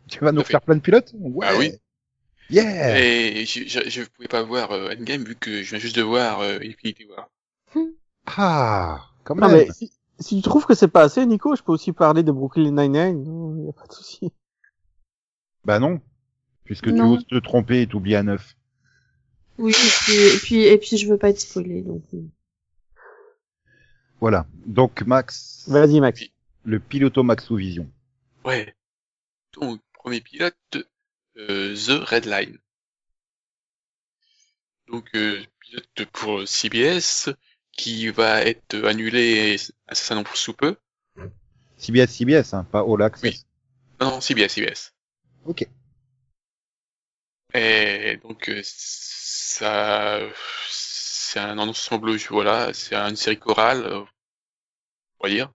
tu vas nous faire plein de pilotes? Ouais. Ah oui. Yeah. Et je, je, je pouvais pas voir euh, Endgame vu que je viens juste de voir euh, Infinity War. Ah, quand Non même. mais si, si tu trouves que c'est pas assez, Nico, je peux aussi parler de Brooklyn Nine-Nine. Non, y a pas de souci. Bah non, puisque tu Non. oses te tromper et t'oublies à neuf. Oui, et puis, et puis, et puis je veux pas être spoilé, donc. euh. Voilà. Donc Max, Vas-y, Max. Le piloto Maxovision. Ouais. Donc, premier pilote, The Red Line. Donc, euh, pilote pour CBS, qui va être annulé incessamment sous peu. CBS, CBS, hein, pas All Access. Oui. Non, non, CBS, CBS. Ok. Et donc, euh, ça, c'est un ensemble, voilà, c'est une série chorale, euh, on va dire.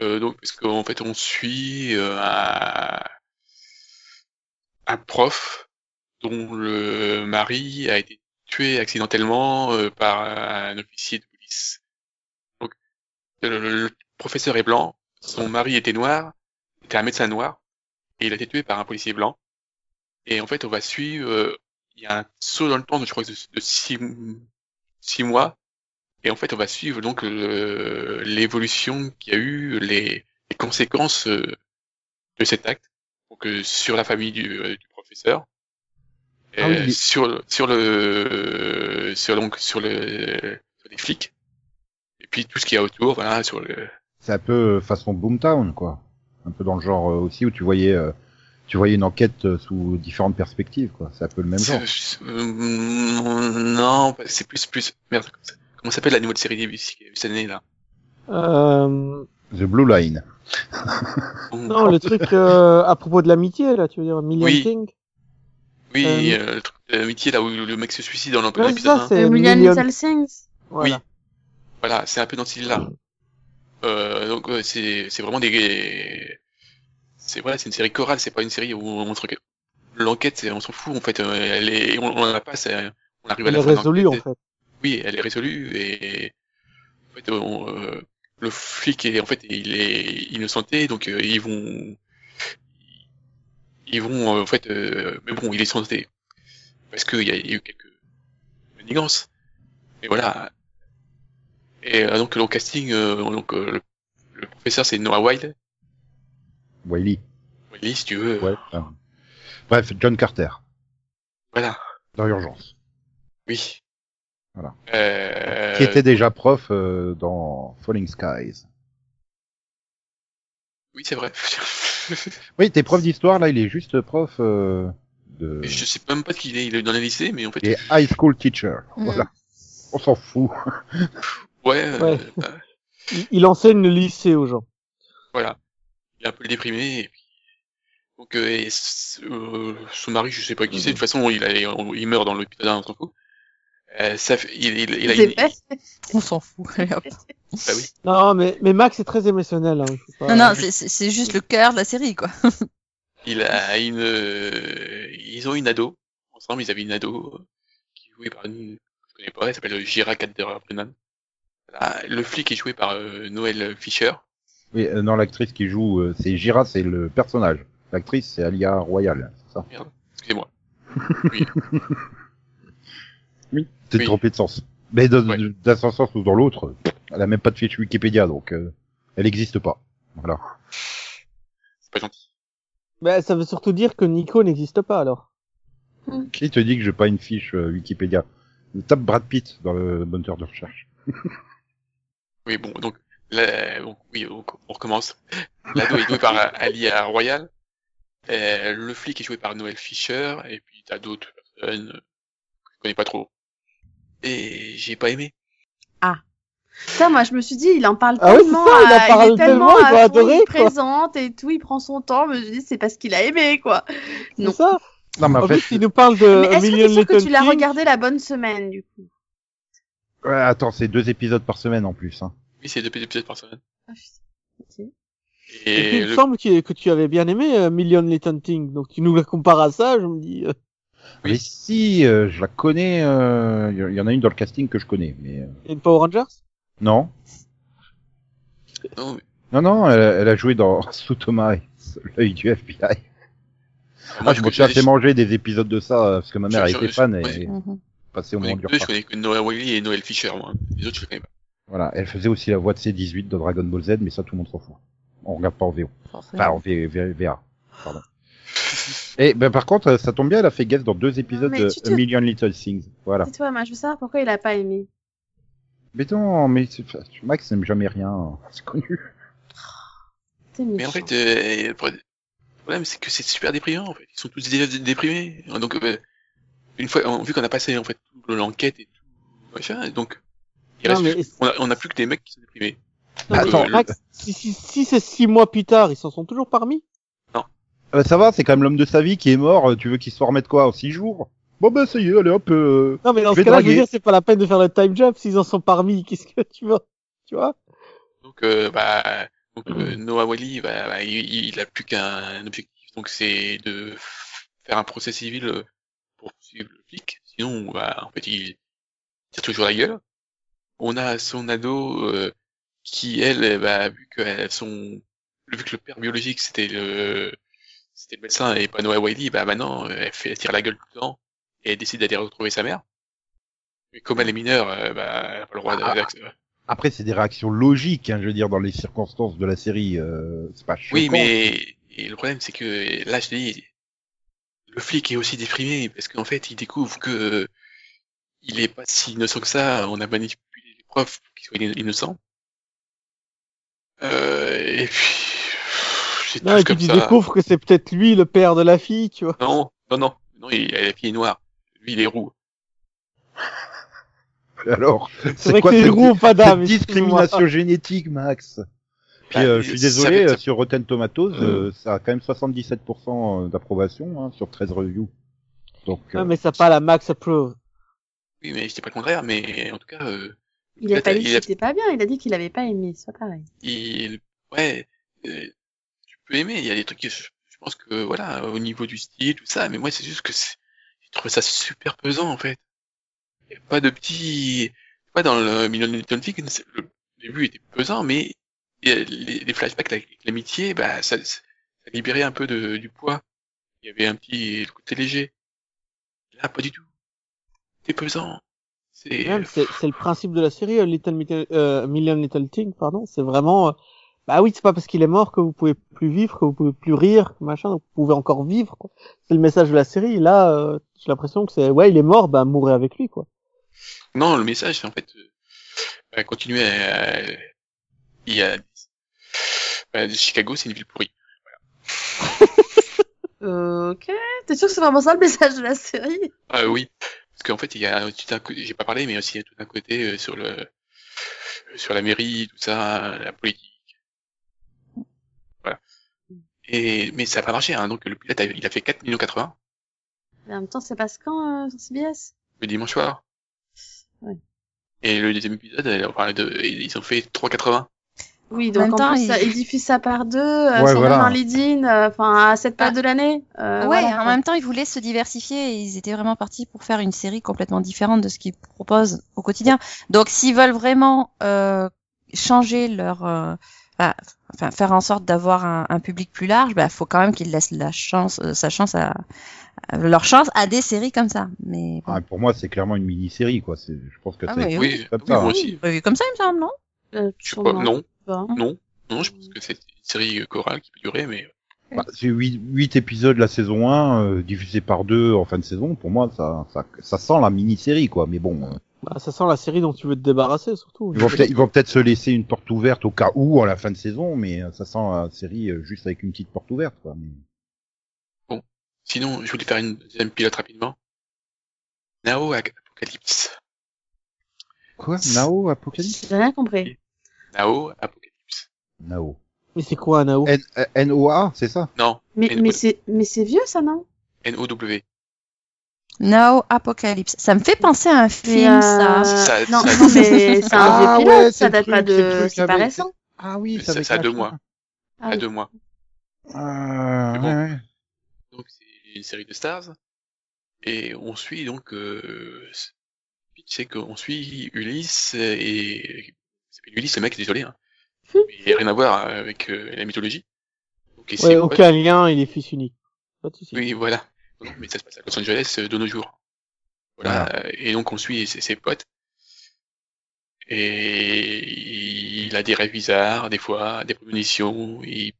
Euh, donc, parce qu'en fait, on suit euh, un, un prof dont le mari a été tué accidentellement euh, par un officier de police. Donc, le, professeur est blanc, son mari était noir, était un médecin noir, et il a été tué par un policier blanc. Et en fait, on va suivre, euh, il y a un saut dans le temps, je crois, de, six, six mois. Et en fait, on va suivre donc l'évolution qu'il y a eu, les, les conséquences euh, de cet acte, donc euh, sur la famille du, euh, du professeur, Ah oui, euh, il est- sur le- sur le sur donc sur le sur les flics, et puis tout ce qu'il y a autour, voilà, sur le C'est un peu euh, façon Boomtown, quoi. Un peu dans le genre euh, aussi où tu voyais, euh, tu voyais une enquête euh, sous différentes perspectives, quoi. C'est un peu le même genre. Euh, non, c'est plus plus merde. Comment s'appelle la nouvelle série début cette année là? Euh... The Blue Line. Non, le truc euh, à propos de l'amitié, là, tu veux dire Million Oui. Thing Oui, Euh, euh, le truc de l'amitié là où le mec se suicide dans Ouais, c'est l'épisode ça, 1. c'est Million Million- Little Things. Voilà. Voilà, c'est un peu dans ce style-là. Euh, donc c'est c'est vraiment des c'est voilà, c'est une série chorale, c'est pas une série où on se l'enquête, on s'en fout en fait, euh, elle est on, on la passe, euh, on arrive à Elle la est fin de résolue, en fait. Oui, elle est résolue et en fait, on, euh, le flic est en fait il est innocenté donc euh, ils vont ils vont euh, en fait euh, mais bon il est innocenté parce qu'il y, y a eu quelques manigances et voilà et euh, donc le casting euh, donc euh, le, le professeur c'est Noah Wilde Wiley. Wiley si tu veux Ouais. Bref, John Carter. voilà Dans Urgence. oui Voilà. euh, Qui était déjà prof euh, dans Falling Skies. oui c'est vrai Oui, t'es prof d'histoire, là, il est juste prof euh, de... je sais même pas qu'il est il est dans le lycée mais en fait Il est high school teacher. Mm. Voilà. On s'en fout. ouais, euh, Ouais. bah, Il, enseigne le lycée aux gens. Voilà. Il est un peu déprimé et puis donc euh, et euh, son mari, je sais pas qui c'est. De toute façon, il a, il meurt dans l'épisode 1, on s'en fout. Euh, ça fait, il, il, il a C'est une, vrai. On s'en fout. allez, hop. bah oui. Non, mais, mais Max est très émotionnel. Hein, pas- Non, non, c'est- juste le cœur de la série, quoi. Il a une, euh, ils ont une ado ensemble. Ils avaient une ado euh, qui est jouée par une, je connais pas, elle s'appelle Gira Brennan. Voilà. Le flic est joué par euh, Noël Fisher. Oui, euh, non, l'actrice qui joue, euh, c'est Gira, c'est le personnage. L'actrice, c'est Alia Royal, c'est ça? Merde, excusez-moi. Oui. T'es Oui. trompé de sens. Mais dans, dans un sens ou dans l'autre, elle a même pas de fiche Wikipédia, donc euh, elle n'existe pas. Voilà. C'est pas gentil. Bah, ça veut surtout dire que Nico n'existe pas alors. Qui te dit que j'ai pas une fiche euh, Wikipédia? Tape Brad Pitt dans le moteur de recherche. Oui, bon, donc là, donc, oui, on, on recommence. L'ado est joué par Alia Royal. Euh, le flic est joué par Noël Fischer. Et puis t'as d'autres personnes euh, que je connais pas trop. Et j'ai pas aimé. Ça, moi, je me suis dit, il en parle Ah oui, tellement, ça, il en à- parle est tellement, tellement, il à adorer, il présente et tout, il prend son temps. Je me suis dit, c'est parce qu'il a aimé, quoi. C'est Non. ça. Non, mais en En fait, il nous parle de Mais est-ce que Million t'es sûr que tu l'as regardé la bonne semaine, du coup? Ouais, attends, c'est deux épisodes par semaine en plus. Hein. Oui, c'est deux épisodes par semaine. Ah. Et puis, il me le... semble que, que tu avais bien aimé euh, Million Little Things. Donc, tu nous la compares à ça, je me dis. euh, Oui. Mais si, euh, je la connais. euh, Il y en a une dans le casting que je connais, mais euh, et Power Rangers? Non. non, mais- Non, non, elle, elle a joué dans Sous Thomas, l'œil du FBI. moi, Moi, je me suis fait manger des épisodes de ça euh, parce que ma mère Je- je- était fan et ouais. Mhm. passait au je moment du je connais que Noah Wiley et Noël Fischer, moi. Les autres, je connais pas. Voilà, elle faisait aussi la voix de C18 de Dragon Ball Z, mais ça tout le monde s'en fout. On regarde pas en VO. Forcément. Enfin, en VA. Pardon. Et ben par contre, ça tombe bien, elle a fait guest dans deux épisodes de te- A Million Little Things. Voilà. Dis-toi, moi, je veux savoir pourquoi il a pas aimé. Mais non, mais c'est- Max n'aime jamais rien, c'est connu. Mais en fait, euh, le problème- c'est que c'est super déprimant, en fait. Ils sont tous déjà déprimés. Donc, euh, une fois, on- vu qu'on a passé, en fait, l'enquête et tout, machin, donc, il Non, reste mais- on, a, on a plus que des mecs qui sont déprimés. Non, Attends, Max, si, si, si c'est six mois plus tard, ils s'en sont toujours parmi? Ah bah, ça va, c'est quand même l'homme de sa vie qui est mort, euh, tu veux qu'il soit remettre quoi en six jours? Bon ben ça y est, allez hop. euh, Non, mais dans ce cas-là, je veux dire, c'est pas la peine de faire le time jump s'ils en sont parmi. Qu'est-ce que tu vois Tu vois? Donc, euh, bah, donc, Mm. euh, Noah Wally, bah, bah, il, il a plus qu'un objectif, donc c'est de faire un procès civil euh, pour poursuivre le flic. Sinon, bah, en fait, il tire toujours la gueule. On a son ado euh, qui, elle, bah, vu que son, vu que le père biologique c'était le, c'était le médecin et pas Noah Wiley, bah maintenant, euh, elle fait, elle tire la gueule tout le temps et elle décide d'aller retrouver sa mère. Mais comme elle est mineure, euh, bah, elle a pas le droit Ah, d'accès. Après, c'est des réactions logiques, hein, je veux dire, dans les circonstances de la série. Euh, c'est pas choquant. Oui, mais et le problème, c'est que là, je dis, le flic est aussi déprimé parce qu'en fait, il découvre que euh, il est pas si innocent que ça. On a manipulé les preuves pour qu'il soit inno- innocent. Euh, et puis, c'est Non, et puis comme tu ça. découvres que c'est peut-être lui le père de la fille, tu vois. Non, non, non, non, il, la fille est noire. Lui, il est roux. Alors, C'est vrai que quoi c'est cette- roux ou pas cette d'âme. discrimination génétique, Max? Puis Bah, euh, je suis désolé, ça- euh, sur Rotten Tomatoes, euh, ça a quand même 77% d'approbation hein, sur 13 reviews. Donc, euh, Ah, mais ça pas la max approve. Oui, mais je dis pas le contraire, mais en tout cas, euh, Il a pas dit il qu'il a- était pas bien, il a dit qu'il avait pas aimé, c'est pas pareil. il, ouais, euh, peux aimer. Il y a des trucs que je, pense que voilà, au niveau du style, tout ça, mais moi c'est juste que j'ai trouvé ça super pesant en fait. Il y a pas de petits, pas dans le Million Little Things, c'est- le début était pesant, mais les, flashbacks avec l'amitié, bah ça, libérait un peu du poids. Il y avait un petit côté léger. Là, pas du tout. C'est pesant. C'est le principe de la série euh, euh, Million Little Things, pardon. C'est vraiment, euh, bah oui, c'est pas parce qu'il est mort que vous pouvez plus vivre, que vous pouvez plus rire, que machin, donc vous pouvez encore vivre. quoi. C'est le message de la série. Là, euh, j'ai l'impression que c'est, ouais, il est mort, bah mourrez avec lui, quoi. Non, le message, c'est en fait, euh, bah, continuer à, il y a, bah, Chicago, c'est une ville pourrie. Ok, t'es sûr que c'est vraiment ça le message de la série? Ah oui, parce qu'en fait, il y a tout un côté, j'ai pas parlé, mais aussi il y a tout un côté euh, sur le, euh, sur la mairie, tout ça, la politique. Et, mais ça a pas marché, hein, donc le pilote, a- il a fait 4 millions 80 Mais en même temps, c'est passe quand euh, sur CBS le dimanche soir. Ouais. Et le deuxième épisode, elle- on parlait de, ils ont fait 3,80. Oui, En donc même en temps, plus, il- ça, il diffuse ça par deux, euh, Ouais, sans voilà. même un lead-in, euh, enfin, à cette période Ah. de l'année. Euh, ouais, voilà, en même temps, ils voulaient se diversifier et ils étaient vraiment partis pour faire une série complètement différente de ce qu'ils proposent au quotidien. Donc, s'ils veulent vraiment euh, changer leur, euh, enfin, faire en sorte d'avoir un, un public plus large, bah, faut quand même qu'ils laissent la chance, euh, sa chance à, à- leur chance à des séries comme ça. Mais bon. ah, pour moi, c'est clairement une mini-série, quoi. C'est- Je pense que Ah, c'est oui, Oui, comme oui, ça. moi hein. comme ça, il me semble, non? Euh, Je sais pas, sûrement non, pas. non, non, je pense que c'est une série chorale qui peut durer, mais Bah, c'est 8, épisodes la saison 1, euh, divisé par deux en fin de saison. Pour moi, ça, ça, ça sent la mini-série, quoi. Mais bon, euh, Bah, ça sent la série dont tu veux te débarrasser, surtout. Ils vont peut-être ils vont peut-être se laisser une porte ouverte au cas où à la fin de saison, mais euh, ça sent la série euh, juste avec une petite porte ouverte. Quoi. Mais... Sinon, je voulais faire une deuxième pilote rapidement. Nao Apocalypse. Quoi? Nao Apocalypse? J'ai rien compris. Nao Apocalypse. Nao. Mais c'est quoi un AO N N-O-A, c'est ça? Non, Mais, mais c'est, mais c'est vieux, ça, non? N-O-W. Now Apocalypse. Ça me fait penser à un film, euh, ça. Ça- non, ça- non, mais c'est un Ah, vieux pilote, ouais, c'est ça date pas de, c'est pas récent. Ah oui, Ça- avec ça a deux mois. Ah à oui. deux mois. Ah, Mais bon. ouais, ouais. Donc c'est une série de stars et on suit donc euh, c'est qu'on suit Ulysse et Ulysse le mec désolé hein. Mais il n'y a rien à voir avec euh, la mythologie. Donc, Ouais, aucun lien, il est fils unique. Pas de. Oui voilà. Mais ça se passe à Los Angeles euh, de nos jours. Voilà. euh, Et donc on suit ses, ses potes. Et il a des rêves bizarres, des fois, des prémonitions. Et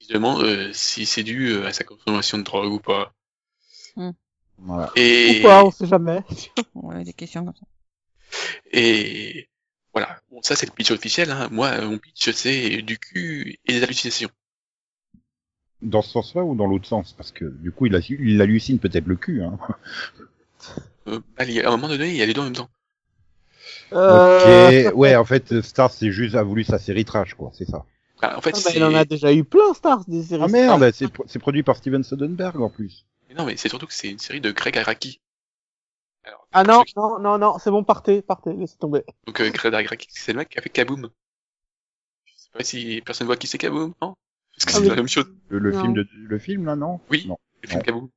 il se demande euh, si c'est dû euh, à sa consommation de drogue ou pas. Voilà. Et, Ou pas, on sait jamais. Ouais, des questions comme ça. et voilà. Bon, ça c'est le pitch officiel. Hein. Moi, mon pitch c'est du cul et des hallucinations. Dans ce sens-là ou dans l'autre sens? Parce que du coup, il, a, il hallucine peut-être le cul. Hein. Euh, à un moment donné, il y a les deux en même temps. Euh... Ok, ouais, en fait, Star, c'est juste a voulu sa série trash, quoi, c'est ça. Ah, en fait, ah bah, il en a déjà eu plein, Stars, des séries. Ah merde, c'est pro- c'est produit par Steven Soderbergh en plus. Mais non, mais c'est surtout que c'est une série de Greg Araki. Alors, Ah non, qui- non, non, non, c'est bon, partez, partez, laissez tomber. Donc euh, Greg Araki, c'est le mec qui a fait Kaboom. Je sais pas si personne voit qui c'est Kaboom, non? Parce que Ah c'est oui. la même chose. Le, le Non. film de, le film là, non Oui. Non. Le film Non. Kaboom.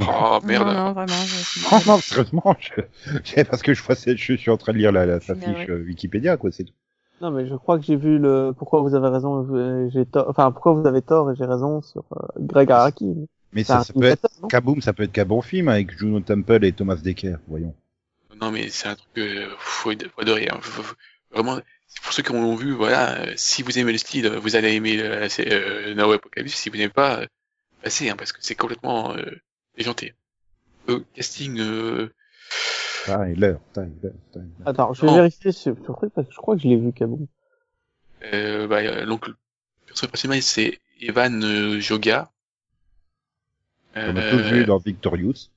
Oh merde. Non, non, vraiment. je- Oh non, sérieusement, je... parce que je, vois, je suis en train de lire la, la, sa fiche ouais. euh, Wikipédia, quoi, c'est tout. Non, mais je crois que j'ai vu le, pourquoi vous avez raison, euh, j'ai tort, enfin, pourquoi vous avez tort et j'ai raison sur euh, Greg Araki. Mais ça, ça peut être non Kaboom, ça peut être qu'un bon film avec Juno Temple et Thomas Dekker, voyons. Non mais c'est un truc euh, faut, faut adorer. Hein. Vraiment, pour ceux qui l'ont vu, voilà, si vous aimez le style, vous allez aimer euh, la euh, Nao Apocalypse. Si vous n'aimez pas, euh, passez, hein, parce que c'est complètement euh, déjanté. Euh, casting, euh, Tyler, Tyler, Tyler. Attends, je vais Non. vérifier sur, sur truc parce que je crois que je l'ai vu, Kaboom. euh, bah, euh, donc le personnage principal c'est Evan euh, Joga. On a Euh, tous vu dans Victorious.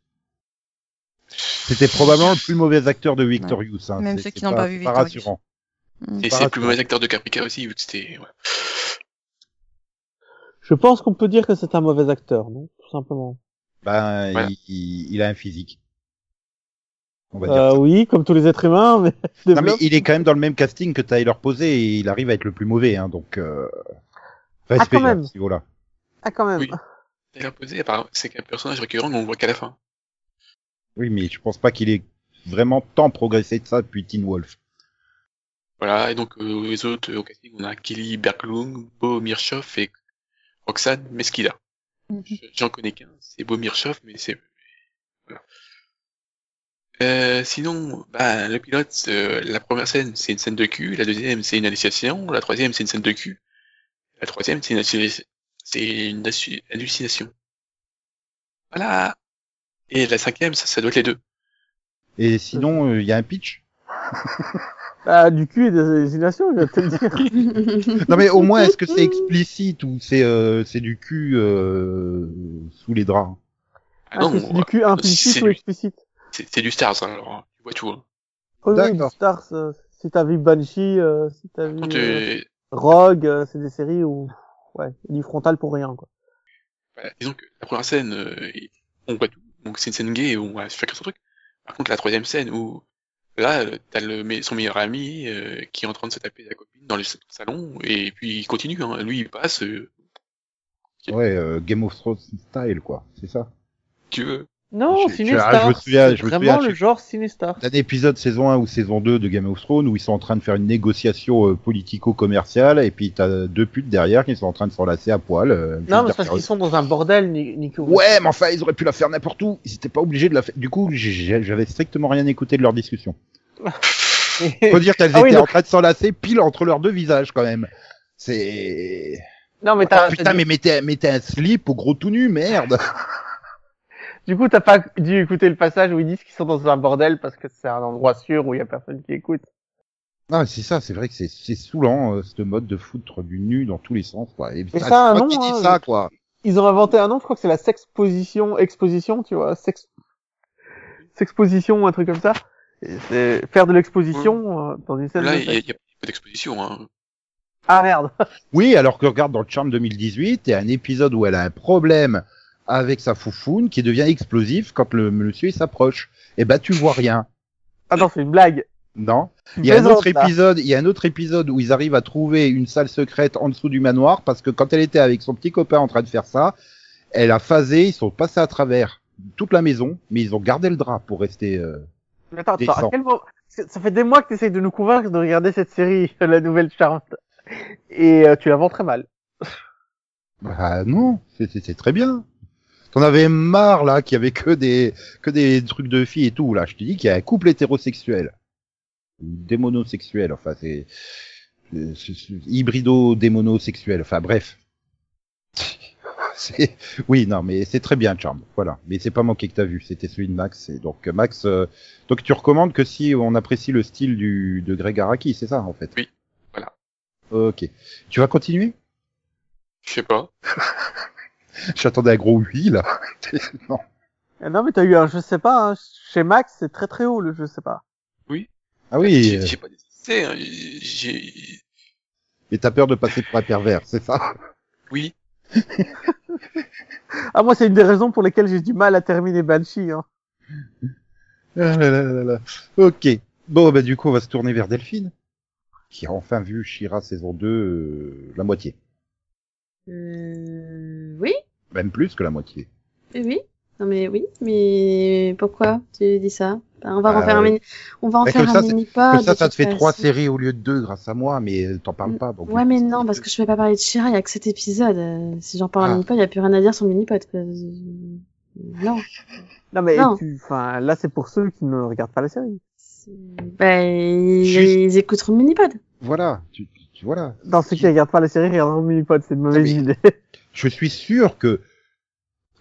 C'était probablement le plus mauvais acteur de Victorious. Hein. Même ceux qui n'ont pas vu c'est pas Victorious. rassurant. Mm. Et c'est le plus mauvais acteur de Caprica aussi, vu que c'était. ouais. Je pense qu'on peut dire que c'est un mauvais acteur, non? Tout simplement. Ben, Voilà. il, il- il a un physique. On va dire Euh, oui, comme tous les êtres humains, mais, Non, mais il est quand même dans le même casting que Tyler Posey et il arrive à être le plus mauvais, hein, donc euh... respect quand même. à ce niveau-là. Ah, quand même. Oui. Taylor Posey, apparemment, c'est qu'un personnage récurrent qu'on voit qu'à la fin. Oui, mais je pense pas qu'il ait vraiment tant progressé de ça depuis Teen Wolf. Voilà, et donc euh, les autres euh, au casting, on a Kelly Berglund, Bo Mirchoff et Roxane Mesquida. Mhm. J'en connais qu'un, c'est Bo Mirchoff, mais c'est... Voilà. Euh, sinon, bah, le pilote, euh, la première scène, c'est une scène de cul, la deuxième, c'est une initiation, la troisième, c'est une scène de cul, la troisième, c'est une, hallucination. Voilà. Et la cinquième, ça, ça doit être les deux. Et sinon, euh, il y a un pitch Ah, du cul et des hallucinations, je vais te le dire. Non mais au moins, est-ce que c'est explicite ou c'est euh, c'est du cul euh, sous les draps? Ah Ah, non, c'est du cul c'est implicite ou explicite? c'est du Stars, hein, alors, tu vois tout. Hein. Oh, oui, D'accord. du Stars, euh, si t'as vu Banshee, euh, si t'as vu euh, Rogue, euh, c'est des séries où, ouais, du frontal pour rien, quoi. Voilà, disons que la première scène, euh, on voit tout, donc c'est une scène gay où on va chacun son truc. Par contre, la troisième scène où là, euh, t'as le, son meilleur ami euh, qui est en train de se taper sa copine dans le salon et puis il continue. Hein. Lui, il passe. Euh, Ouais, euh, Game of Thrones style quoi, c'est ça. tu veux Non, Cinestar. ah, je me souviens- c'est je me vraiment souviens, le genre Cinestar. Un épisode saison 1 ou saison 2 de Game of Thrones où ils sont en train de faire une négociation euh, politico-commerciale et puis t'as deux putes derrière qui sont en train de s'enlacer à poil. euh, Non, mais c'est parce qu'ils sont dans un bordel, Ni- Nico. Ouais, mais enfin, ils auraient pu la faire n'importe où. Ils étaient pas obligés de la faire. Du coup, j'avais strictement rien écouté de leur discussion. Faut dire qu'elles Ah oui, étaient en train de s'enlacer pile entre leurs deux visages, quand même. C'est... non, mais Ah, t'as, putain, t'as dit- mais mettez, mettez un slip au gros tout nu, merde. Du coup, t'as pas dû écouter le passage où ils disent qu'ils sont dans un bordel parce que c'est un endroit sûr où il y a personne qui écoute. Ah, c'est ça, c'est vrai que c'est c'est saoulant, euh, ce mode de foutre du nu dans tous les sens, quoi. Et Mais ça un nom, qui hein, ça, le- quoi. Ils ont inventé un nom, je crois que c'est la sexposition, exposition, tu vois, sex, sexposition, un truc comme ça. Et C'est faire de l'exposition euh, dans une scène Là, il y, a- pas d'exposition. Hein. Ah merde. Oui, alors que regarde dans le Charme 2018, il y a un épisode où elle a un problème avec sa foufoune qui devient explosif quand le monsieur il s'approche. Et ben tu vois rien. Ah non, c'est une blague. Non. Il y a un autre épisode, il y a un autre épisode où ils arrivent à trouver une salle secrète en dessous du manoir parce que quand elle était avec son petit copain en train de faire ça, elle a phasé, ils sont passés à travers toute la maison, mais ils ont gardé le drap pour rester. euh, Attends, attends, à quel moment Ça fait des mois que tu essayes de nous convaincre de regarder cette série, la nouvelle Charmed. Et euh, tu la vends très mal. Bah non, c'est très bien. T'en avais marre là, qu'il y avait que des que des trucs de filles et tout là. Je te dis qu'il y a un couple hétérosexuel, ou démonosexuel. Enfin c'est c'est hybrido-démonosexuel. Enfin bref. Oui non mais c'est très bien Charm. Voilà. Mais c'est pas manqué que t'as vu. C'était celui de Max. Et donc Max, euh, donc tu recommandes que si on apprécie le style du de Greg Araki, c'est ça en fait? Oui, voilà. Ok. Tu vas continuer? Je sais pas. J'attendais un gros oui là. non. Ah non, mais t'as eu un je sais pas, hein. chez Max, c'est très très haut le je sais pas. Ah oui, J'ai euh, j'ai pas désisté. Hein. J'ai... mais t'as peur de passer pour un pervers, c'est ça? Oui. Ah moi, c'est une des raisons pour lesquelles j'ai du mal à terminer Banshee. Hein. Ah là là là là. Ok. Bon, bah du coup, on va se tourner vers Delphine, qui a enfin vu Shira saison 2, euh, la moitié. Euh, oui, Même plus que la moitié. oui, oui. Non mais oui, mais pourquoi tu dis ça? Ben, On va Bah, en faire un ouais. mini, on va en faire un mini pod. que ça, ça te fait trois séries au lieu de deux grâce à moi, mais euh, t'en parles pas. donc- Ouais, mais non, parce que je vais pas parler de Shira, il y a que cet épisode. Euh, Si j'en parle Ah. en mini-pod, il y a plus rien à dire sur le mini-pod. quoi. Euh, Non. Non mais Non. tu, enfin là, c'est pour ceux qui ne regardent pas la série. Bah, ils, Juste- ils écouteront le mini-pod. Voilà, tu, voilà. Dans ceux qui regardent pas la série, regardent le mini-pod, c'est une mauvaise mais- idée. Je suis sûr que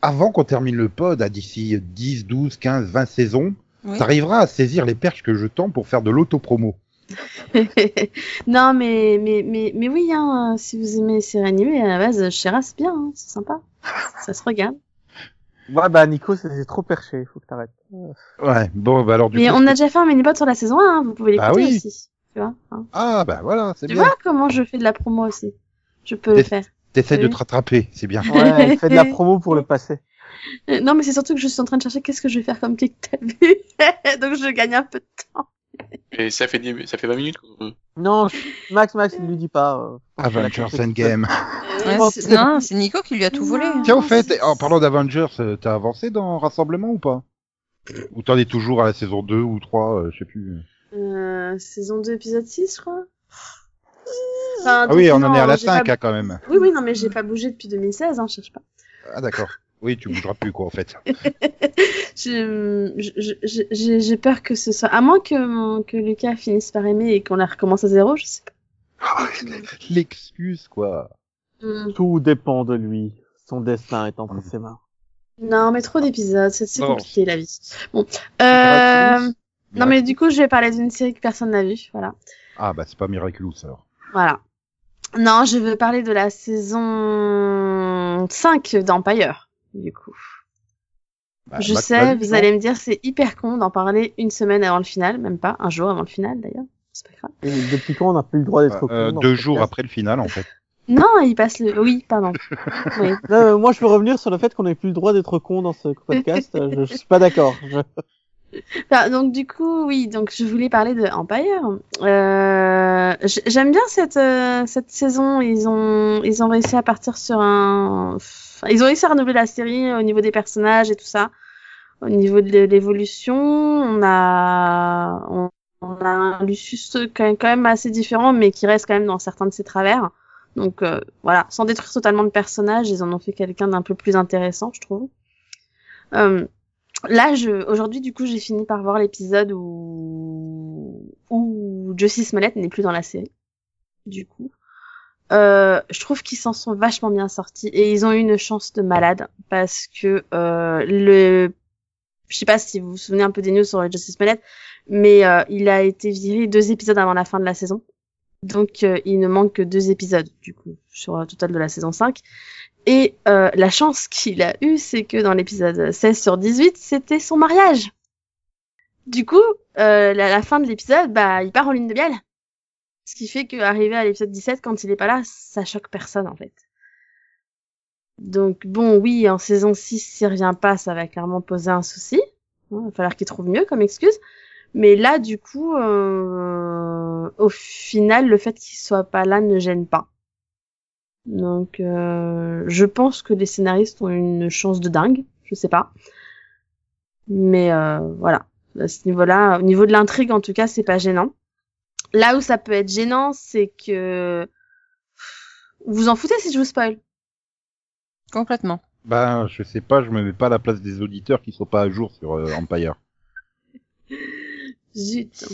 avant qu'on termine le pod, à d'ici 10, 12, 15, 20 saisons, Oui. t'arriveras à saisir les perches que je tends pour faire de l'autopromo. non, mais, mais, mais, mais oui, hein, si vous aimez les séries animées, à la base, Shira, c'est bien, hein, c'est sympa. Ça se regarde. Ouais, bah Nico, c'est trop perché, faut que t'arrêtes. Ouais, bon, bah alors du Mais coup. on a déjà fait un mini-pod sur la saison 1, hein, vous pouvez l'écouter Bah oui. aussi. Tu vois, hein. Ah, bah voilà, c'est Tu bien. vois comment je fais de la promo aussi. Je peux le faire. T'essaies de te rattraper, c'est bien. Ouais, fais de la promo pour le passé. Euh, Non, mais c'est surtout que je suis en train de chercher qu'est-ce que je vais faire comme clic t'as vu. Donc je gagne un peu de temps. Et ça fait, dix- ça fait 20 minutes. qu'on- Non, Max, Max, il lui dit pas. euh, Avengers Endgame. C'est- non, c'est Nico qui lui a tout volé. Tiens, au fait, en parlant d'Avengers, euh, t'as avancé dans Rassemblement ou pas? Ou t'en es toujours à la saison 2 ou 3, euh, je sais plus. Euh, saison 2, épisode 6, je crois. Enfin, Ah oui, on en est à la j'ai 5 pas- hein, quand même. Oui, oui, non, mais j'ai pas bougé depuis 2016, hein, je cherche pas. Ah d'accord. Oui, tu bougeras plus quoi en fait. J'ai j'ai peur que ce soit... À moins que, que Lucas finisse par aimer et qu'on la recommence à zéro, je sais pas. L'excuse quoi. Hmm. Tout dépend de lui. Son destin est entre ses mains. Non, mais trop d'épisodes, c'est compliqué la vie. Bon, euh... Non, mais du coup, je vais parler d'une série que personne n'a vue, voilà. Ah bah c'est pas Miraculous alors. Voilà. Non, je veux parler de la saison 5 d'Empire, du coup. Bah, je sais, vous allez me dire, c'est hyper con d'en parler une semaine avant le final, même pas, un jour avant le final d'ailleurs. C'est pas grave. Et depuis quand on n'a plus le droit d'être Euh, dans deux jours après le final en fait. Non, il passe le... Oui, pardon. oui. Non, moi, je veux revenir sur le fait qu'on n'ait plus le droit d'être con dans ce podcast. Je, je suis pas d'accord. Je- Enfin, donc du coup, oui, donc je voulais parler de Empire. Euh, J'aime bien cette euh, cette saison. Ils ont ils ont réussi à partir sur un. ils ont réussi à renouveler la série au niveau des personnages et tout ça. Au niveau de l'évolution, on a on, a un Lucius même, quand même assez différent, mais qui reste quand même dans certains de ses travers. Donc euh, voilà, sans détruire totalement le personnage, ils en ont fait quelqu'un d'un peu plus intéressant, je trouve. Euh, Là, je, aujourd'hui, du coup, j'ai fini par voir l'épisode où, où Smollett n'est plus dans la série. Du coup. Euh, je trouve qu'ils s'en sont vachement bien sortis et ils ont eu une chance de malade parce que euh, le, je sais pas si vous vous souvenez un peu des news sur Justice Mallet, mais euh, il a été viré deux épisodes avant la fin de la saison. Donc euh, il ne manque que deux épisodes du coup sur le total de la saison 5. Et euh, la chance qu'il a eue, c'est que dans l'épisode 16 sur 18, c'était son mariage. Du coup, euh, la, fin de l'épisode, bah, il part en ligne de miel. Ce qui fait qu'arriver à l'épisode 17, quand il est pas là, ça choque personne, en fait. Donc, bon, oui, en saison 6, s'il revient pas, ça va clairement poser un souci. Il va falloir qu'il trouve mieux comme excuse. Mais là, du coup, euh, au final, le fait qu'il soit pas là ne gêne pas. Donc, euh, je pense que les scénaristes ont une chance de dingue. Je sais pas. Mais euh, voilà. À ce niveau-là, au niveau de l'intrigue, en tout cas, c'est pas gênant. Là où ça peut être gênant, c'est que vous vous en foutez si je vous spoil. Complètement. Ben, je sais pas, je me mets pas à la place des auditeurs qui sont pas à jour sur euh, Empire. Zut.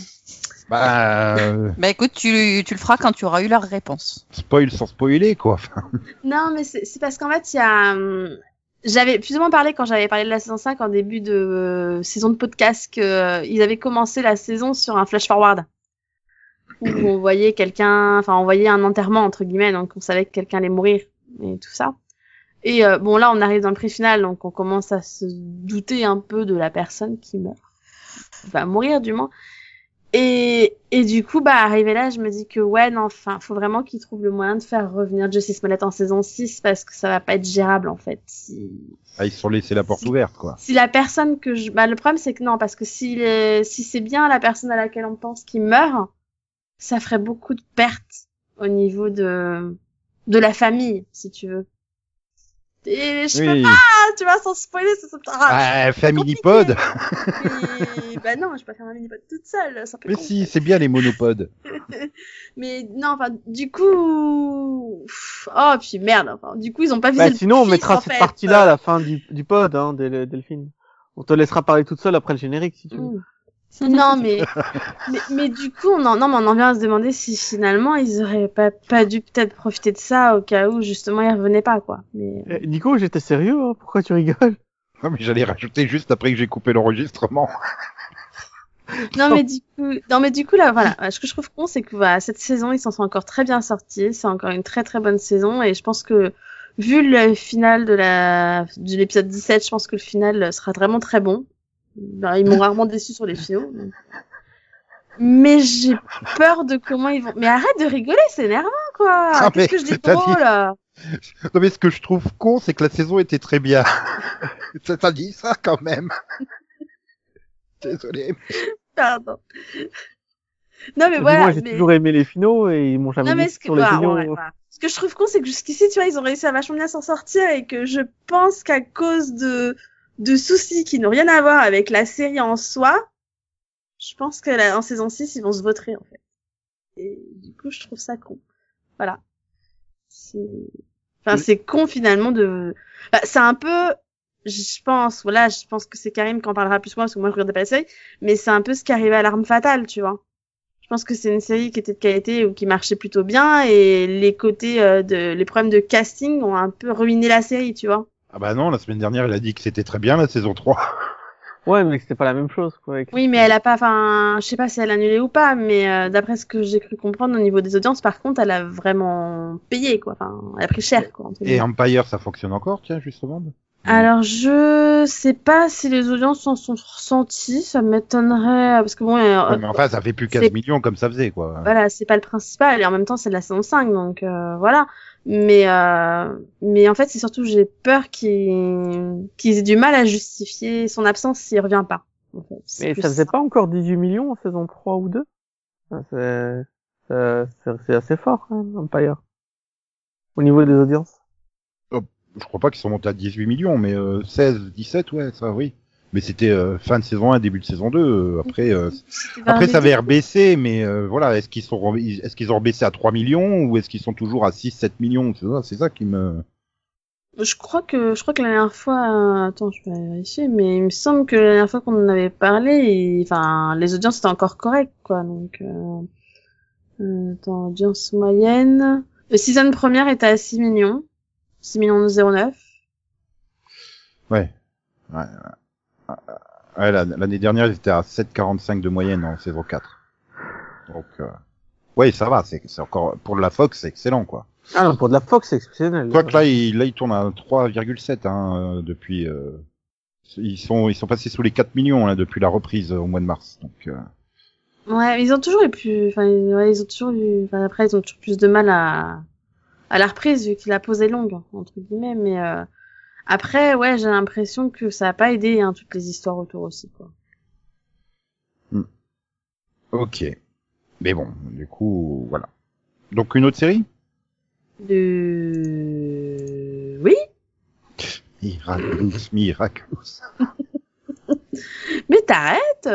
Bah, euh, Bah écoute, tu, tu le feras quand tu auras eu leur réponse. spoil sans spoiler, quoi. Non, mais c'est c'est parce qu'en fait, il y a... hum, J'avais plus ou moins parlé quand j'avais parlé de la saison 5 en début de euh, saison de podcast que euh, ils avaient commencé la saison sur un flash forward où on voyait quelqu'un, enfin on voyait un enterrement entre guillemets, donc on savait que quelqu'un allait mourir et tout ça. Et euh, bon là on arrive dans le prix final, donc on commence à se douter un peu de la personne qui meurt, va mourir du moins. Et, et du coup, bah, arrivé là, je me dis que ouais, non, enfin, faut vraiment qu'ils trouvent le moyen de faire revenir Justice Smollett en saison 6 parce que ça va pas être gérable, en fait. Si, ah, ils se sont laissés la porte Si- ouverte, quoi. si la personne que je, bah, le problème, c'est que non, parce que si si c'est bien la personne à laquelle on pense qui meurt, ça ferait beaucoup de pertes au niveau de, de la famille, si tu veux. Et je peux Oui. pas, tu vois, sans spoiler, ça- Ah, Family compliqué. Pod mais- bah non, je peux pas faire un mini-pod toute seule, ça peut Mais si, c'est bien les monopodes. Mais non, enfin, du coup, oh puis merde, enfin, du coup ils ont pas visé Bah, le sinon, on mettra cette partie-là à la fin du, du pod, hein, Del- Delphine. On te laissera parler toute seule après le générique, si tu veux. Non mais, mais mais du coup on en non mais on en vient à se demander si finalement ils auraient pas pas dû peut-être profiter de ça au cas où justement ils revenaient pas quoi. Mais Eh, Nico, j'étais sérieux, hein, pourquoi tu rigoles? Non, mais j'allais rajouter juste après que j'ai coupé l'enregistrement. non mais du coup non mais du coup là voilà. Ce que je trouve con c'est que voilà, cette saison ils s'en sont encore très bien sortis. C'est encore une très très bonne saison. Et je pense que vu le final de la de l'épisode 17 je pense que le final sera vraiment très bon Ben, ils m'ont rarement déçu sur les finaux donc. mais j'ai peur de comment ils vont mais arrête de rigoler c'est énervant quoi Ah, mais qu'est-ce que je dis là? Non, mais ce que je trouve con, c'est que la saison était très bien. ça dit ça, quand même. Désolé. pardon non mais voilà j'ai mais... toujours aimé les finaux et ils m'ont jamais Non, mais dit ce que, sur les voilà, finaux. ouais. Ce que je trouve con, c'est que jusqu'ici, tu vois, ils ont réussi à vachement bien s'en sortir et que je pense qu'à cause de, de soucis qui n'ont rien à voir avec la série en soi, je pense que la- en saison 6, ils vont se vautrer, en fait. Et du coup, je trouve ça con. Voilà. C'est, enfin, Oui. c'est con, finalement, de, bah, c'est un peu, je pense, voilà, je pense que c'est Karim qui en parlera plus moi, parce que moi, je regardais pas la série, mais c'est un peu ce qui arrivait à l'arme fatale, tu vois. Je pense que c'est une série qui était de qualité ou qui marchait plutôt bien et les côtés euh, de les problèmes de casting ont un peu ruiné la série, tu vois. Ah bah non, la semaine dernière, elle a dit que c'était très bien, la saison 3. Ouais, mais que c'était pas la même chose, quoi. avec- Oui, mais elle a pas enfin, je sais pas si elle a annulé ou pas, mais euh, d'après ce que j'ai cru comprendre au niveau des audiences par contre, elle a vraiment payé quoi, enfin, elle a pris cher quoi. Et. Empire, ça fonctionne encore, tiens, justement? Alors, je sais pas si les audiences s'en sont ressenties, ça m'étonnerait parce que bon euh, Ouais, mais enfin, ça fait plus 15 c'est- millions comme ça faisait, quoi. voilà, c'est pas le principal et en même temps c'est de la saison 5 donc euh, voilà. Mais euh, mais en fait, c'est surtout j'ai peur qu'ils qu'ils aient du mal à justifier son absence s'il revient pas. En fait. C'est Mais ça faisait pas encore 18 millions en saison 3 ou 2 Ah, C'est c'est- c'est- c'est assez fort, quand même, Empire. Au niveau des audiences. Je crois pas qu'ils sont montés à 18 millions, mais euh, 16, 17, ouais, ça, oui. Mais c'était euh, fin de saison 1, début de saison 2. euh, après, euh, après ça avait rebaissé, mais euh, voilà, est-ce qu'ils sont, est-ce qu'ils ont rebaissé à 3 millions ou est-ce qu'ils sont toujours à 6, 7 millions? C'est ça, c'est ça qui me. Je crois que je crois que la dernière fois, euh, attends, je vais vérifier, mais il me semble que la dernière fois qu'on en avait parlé, enfin, les audiences étaient encore correctes, quoi. Donc, euh, euh, attends, audience moyenne. Le season première était à 6 millions. 6 millions 09. Ouais. ouais, ouais. Ouais, la- l'année dernière, ils étaient à 7,45 de moyenne en saison 4. Donc, euh... ouais, ça va. C'est encore pour la Fox, c'est excellent, quoi. Ah non, pour de la Fox, c'est exceptionnel. Quoique là, il, là, il tourne à 3,7 hein, euh, depuis. euh, Ils sont, ils sont passés sous les 4 millions là depuis la reprise euh, au mois de mars. Donc, euh, Ouais, mais ils ont toujours eu plus, enfin, ils- ouais, ils ont toujours eu, enfin, après, ils ont toujours plus de mal à, à la reprise, vu qu'il a posé longue, entre guillemets, mais, euh, après, ouais, j'ai l'impression que ça a pas aidé, hein, toutes les histoires autour aussi, quoi. ok. Mais bon, du coup, voilà. Donc une autre série? De... Oui? Miraculous, Miraculous. Mais t'arrêtes!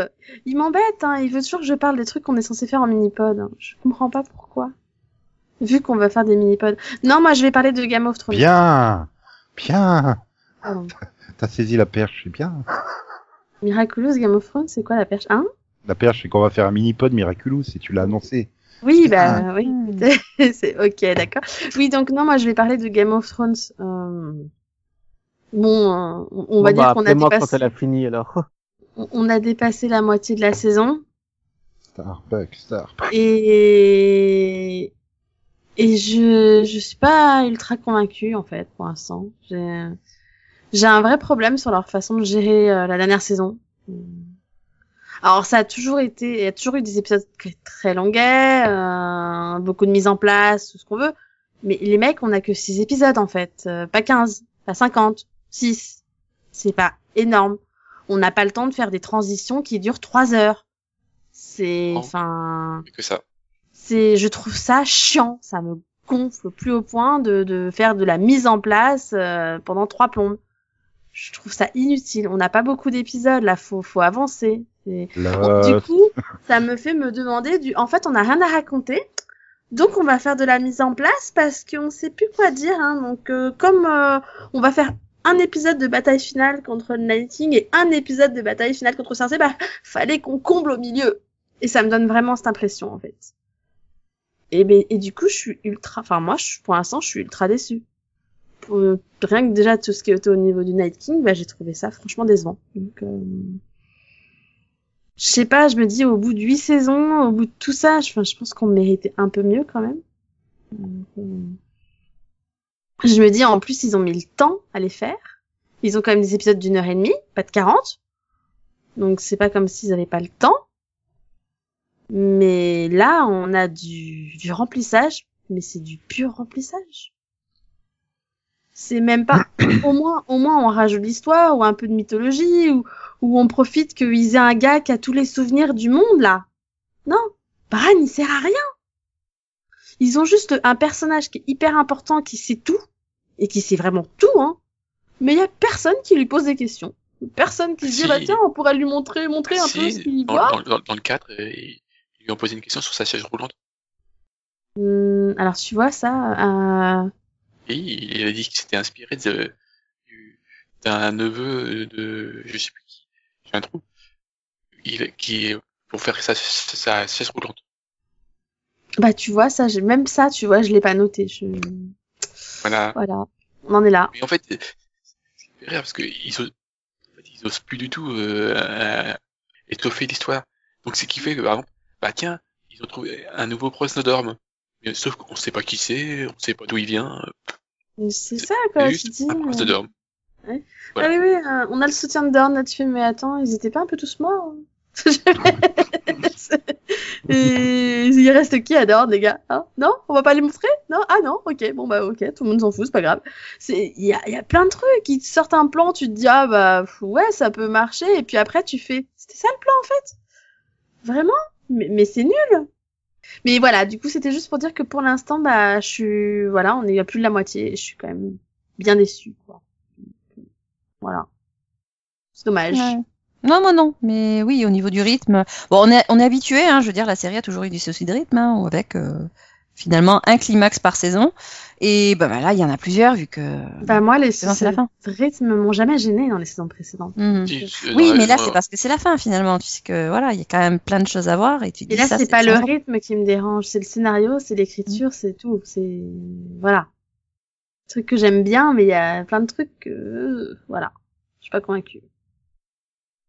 Il m'embête, hein, il veut toujours que je parle des trucs qu'on est censé faire en mini-pod. hein. Je comprends pas pourquoi. Vu qu'on va faire des mini-pods. Non, moi, je vais parler de Game of Thrones. Bien, bien. Pardon. T'as saisi la perche, c'est bien. Miraculous Game of Thrones, c'est quoi la perche? Hein? La perche, c'est qu'on va faire un mini-pod Miraculous, et tu l'as annoncé. Oui, Ah. bah oui. c'est ok, d'accord. Oui, donc non, moi je vais parler de Game of Thrones. Euh... Bon, euh, on on va Bon, dire bah, qu'on a appelez-moi quand dépassé, elle a fini, alors. on- on a dépassé la moitié de la saison Starbucks, Starbucks. et et je je suis pas ultra convaincue en fait pour l'instant. J'ai j'ai un vrai problème sur leur façon de gérer euh, la dernière saison. Alors ça a toujours été, il y a toujours eu des épisodes très- très longuets, euh, beaucoup de mise en place, tout ce qu'on veut. Mais les mecs, on a que 6 épisodes en fait, euh, pas 15, pas 50, 6. C'est pas énorme. On n'a pas le temps de faire des transitions qui durent 3 heures. C'est, enfin, Que ça. C'est, je trouve ça chiant. Ça me gonfle plus au point de, de faire de la mise en place euh, pendant trois plombes. Je trouve ça inutile. On n'a pas beaucoup d'épisodes là, faut, faut avancer. La- du coup, ça me fait me demander du. En fait, on n'a rien à raconter, donc on va faire de la mise en place parce qu'on sait plus quoi dire. Hein. Donc, euh, comme euh, on va faire un épisode de bataille finale contre le Night King et un épisode de bataille finale contre Cersei, bah fallait qu'on comble au milieu. Et ça me donne vraiment cette impression en fait. Et ben et du coup, je suis ultra. Enfin moi, je, pour l'instant, je suis ultra déçue. Pour- rien que déjà tout ce qui était au niveau du Night King, bah j'ai trouvé ça franchement décevant. Donc euh, je sais pas, je me dis au bout de huit saisons, au bout de tout ça, je, pense qu'on méritait un peu mieux quand même. Euh, Je me dis en plus ils ont mis le temps à les faire. Ils ont quand même des épisodes d'une heure et demie, pas de 40. Donc c'est pas comme s'ils avaient pas le temps. Mais là, on a du, du remplissage, mais c'est du pur remplissage. C'est même pas, au moins, au moins on rajoute l'histoire ou un peu de mythologie ou, ou on profite qu'ils aient un gars qui a tous les souvenirs du monde là. Non, Bran il sert à rien. Ils ont juste un personnage qui est hyper important, qui sait tout et qui sait vraiment tout, hein. Mais il y a personne qui lui pose des questions. Personne qui se dit bah tiens on pourrait lui montrer montrer un peu ce qu'il voit. dans, dans, dans le cadre, lui ont posé une question sur sa chaise roulante. Hum, alors tu vois ça, euh, Et il a dit qu'il s'était inspiré de, d'un neveu de, je sais plus qui, j'ai un trou, il, qui, pour faire sa, sa chaise roulante. bah tu vois ça, même ça tu vois je l'ai pas noté. Je... Voilà. Voilà, on en est là. Mais en fait, c'est rire parce que ils osent, en fait, ils osent plus du tout euh, euh, étoffer l'histoire. Donc c'est qui fait que par exemple, bah tiens, ils ont trouvé un nouveau Prosnodorm. Mais sauf qu'on sait pas qui c'est, on sait pas d'où il vient. C'est ça quoi, juste tu dis. un. Ouais. Voilà. Ah oui, oui, euh, on a le soutien de Dorn là-dessus, mais attends, ils étaient pas un peu tous morts hein Et il reste qui à Dorn, les gars hein? Non? On va pas les montrer? Non? Ah non? Ok, bon bah ok, tout le monde s'en fout, c'est pas grave. Il y a, il y a plein de trucs, te sortent un plan, tu te dis ah bah ouais, ça peut marcher, et puis après tu fais c'était ça le plan en fait? Vraiment? Mais, mais c'est nul mais voilà, du coup, c'était juste pour dire que pour l'instant, bah, je suis, voilà, on est à plus de la moitié, je suis quand même bien déçue, quoi. Voilà. C'est dommage. Ouais. Non, non, mais oui, au niveau du rythme, bon, on est, on est habitué, hein, je veux dire, la série a toujours eu des soucis de rythme, hein, avec euh, finalement un climax par saison. Et bah, bah, là, il y en a plusieurs vu que. Bah, moi, les C'est bon, c'est la fin. rythmes m'ont jamais gêné dans les saisons précédentes. Mhm. Si, Oui, mais là, c'est parce que c'est la fin finalement. Tu sais que voilà, il y a quand même plein de choses à voir et tu Et dis là, c'est pas le rythme qui me dérange, c'est le scénario, c'est l'écriture, c'est tout. C'est voilà, truc que j'aime bien, mais il y a plein de trucs que euh, voilà, je suis pas convaincue.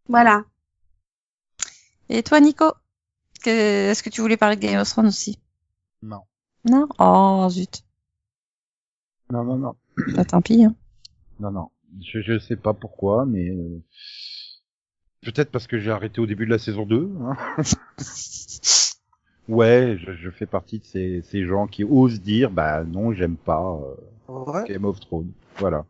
Voilà. Et toi, Nico, que... est-ce que tu voulais parler de Game of Thrones aussi? Non. Non? Oh zut. Non, non, non. Bah, tant pis. Hein. Non, non. Je, je sais pas pourquoi, mais euh, peut-être parce que j'ai arrêté au début de la saison 2. Hein. ouais, je, je fais partie de ces, ces gens qui osent dire, bah non, j'aime pas euh, Ouais. Game of Thrones. Voilà.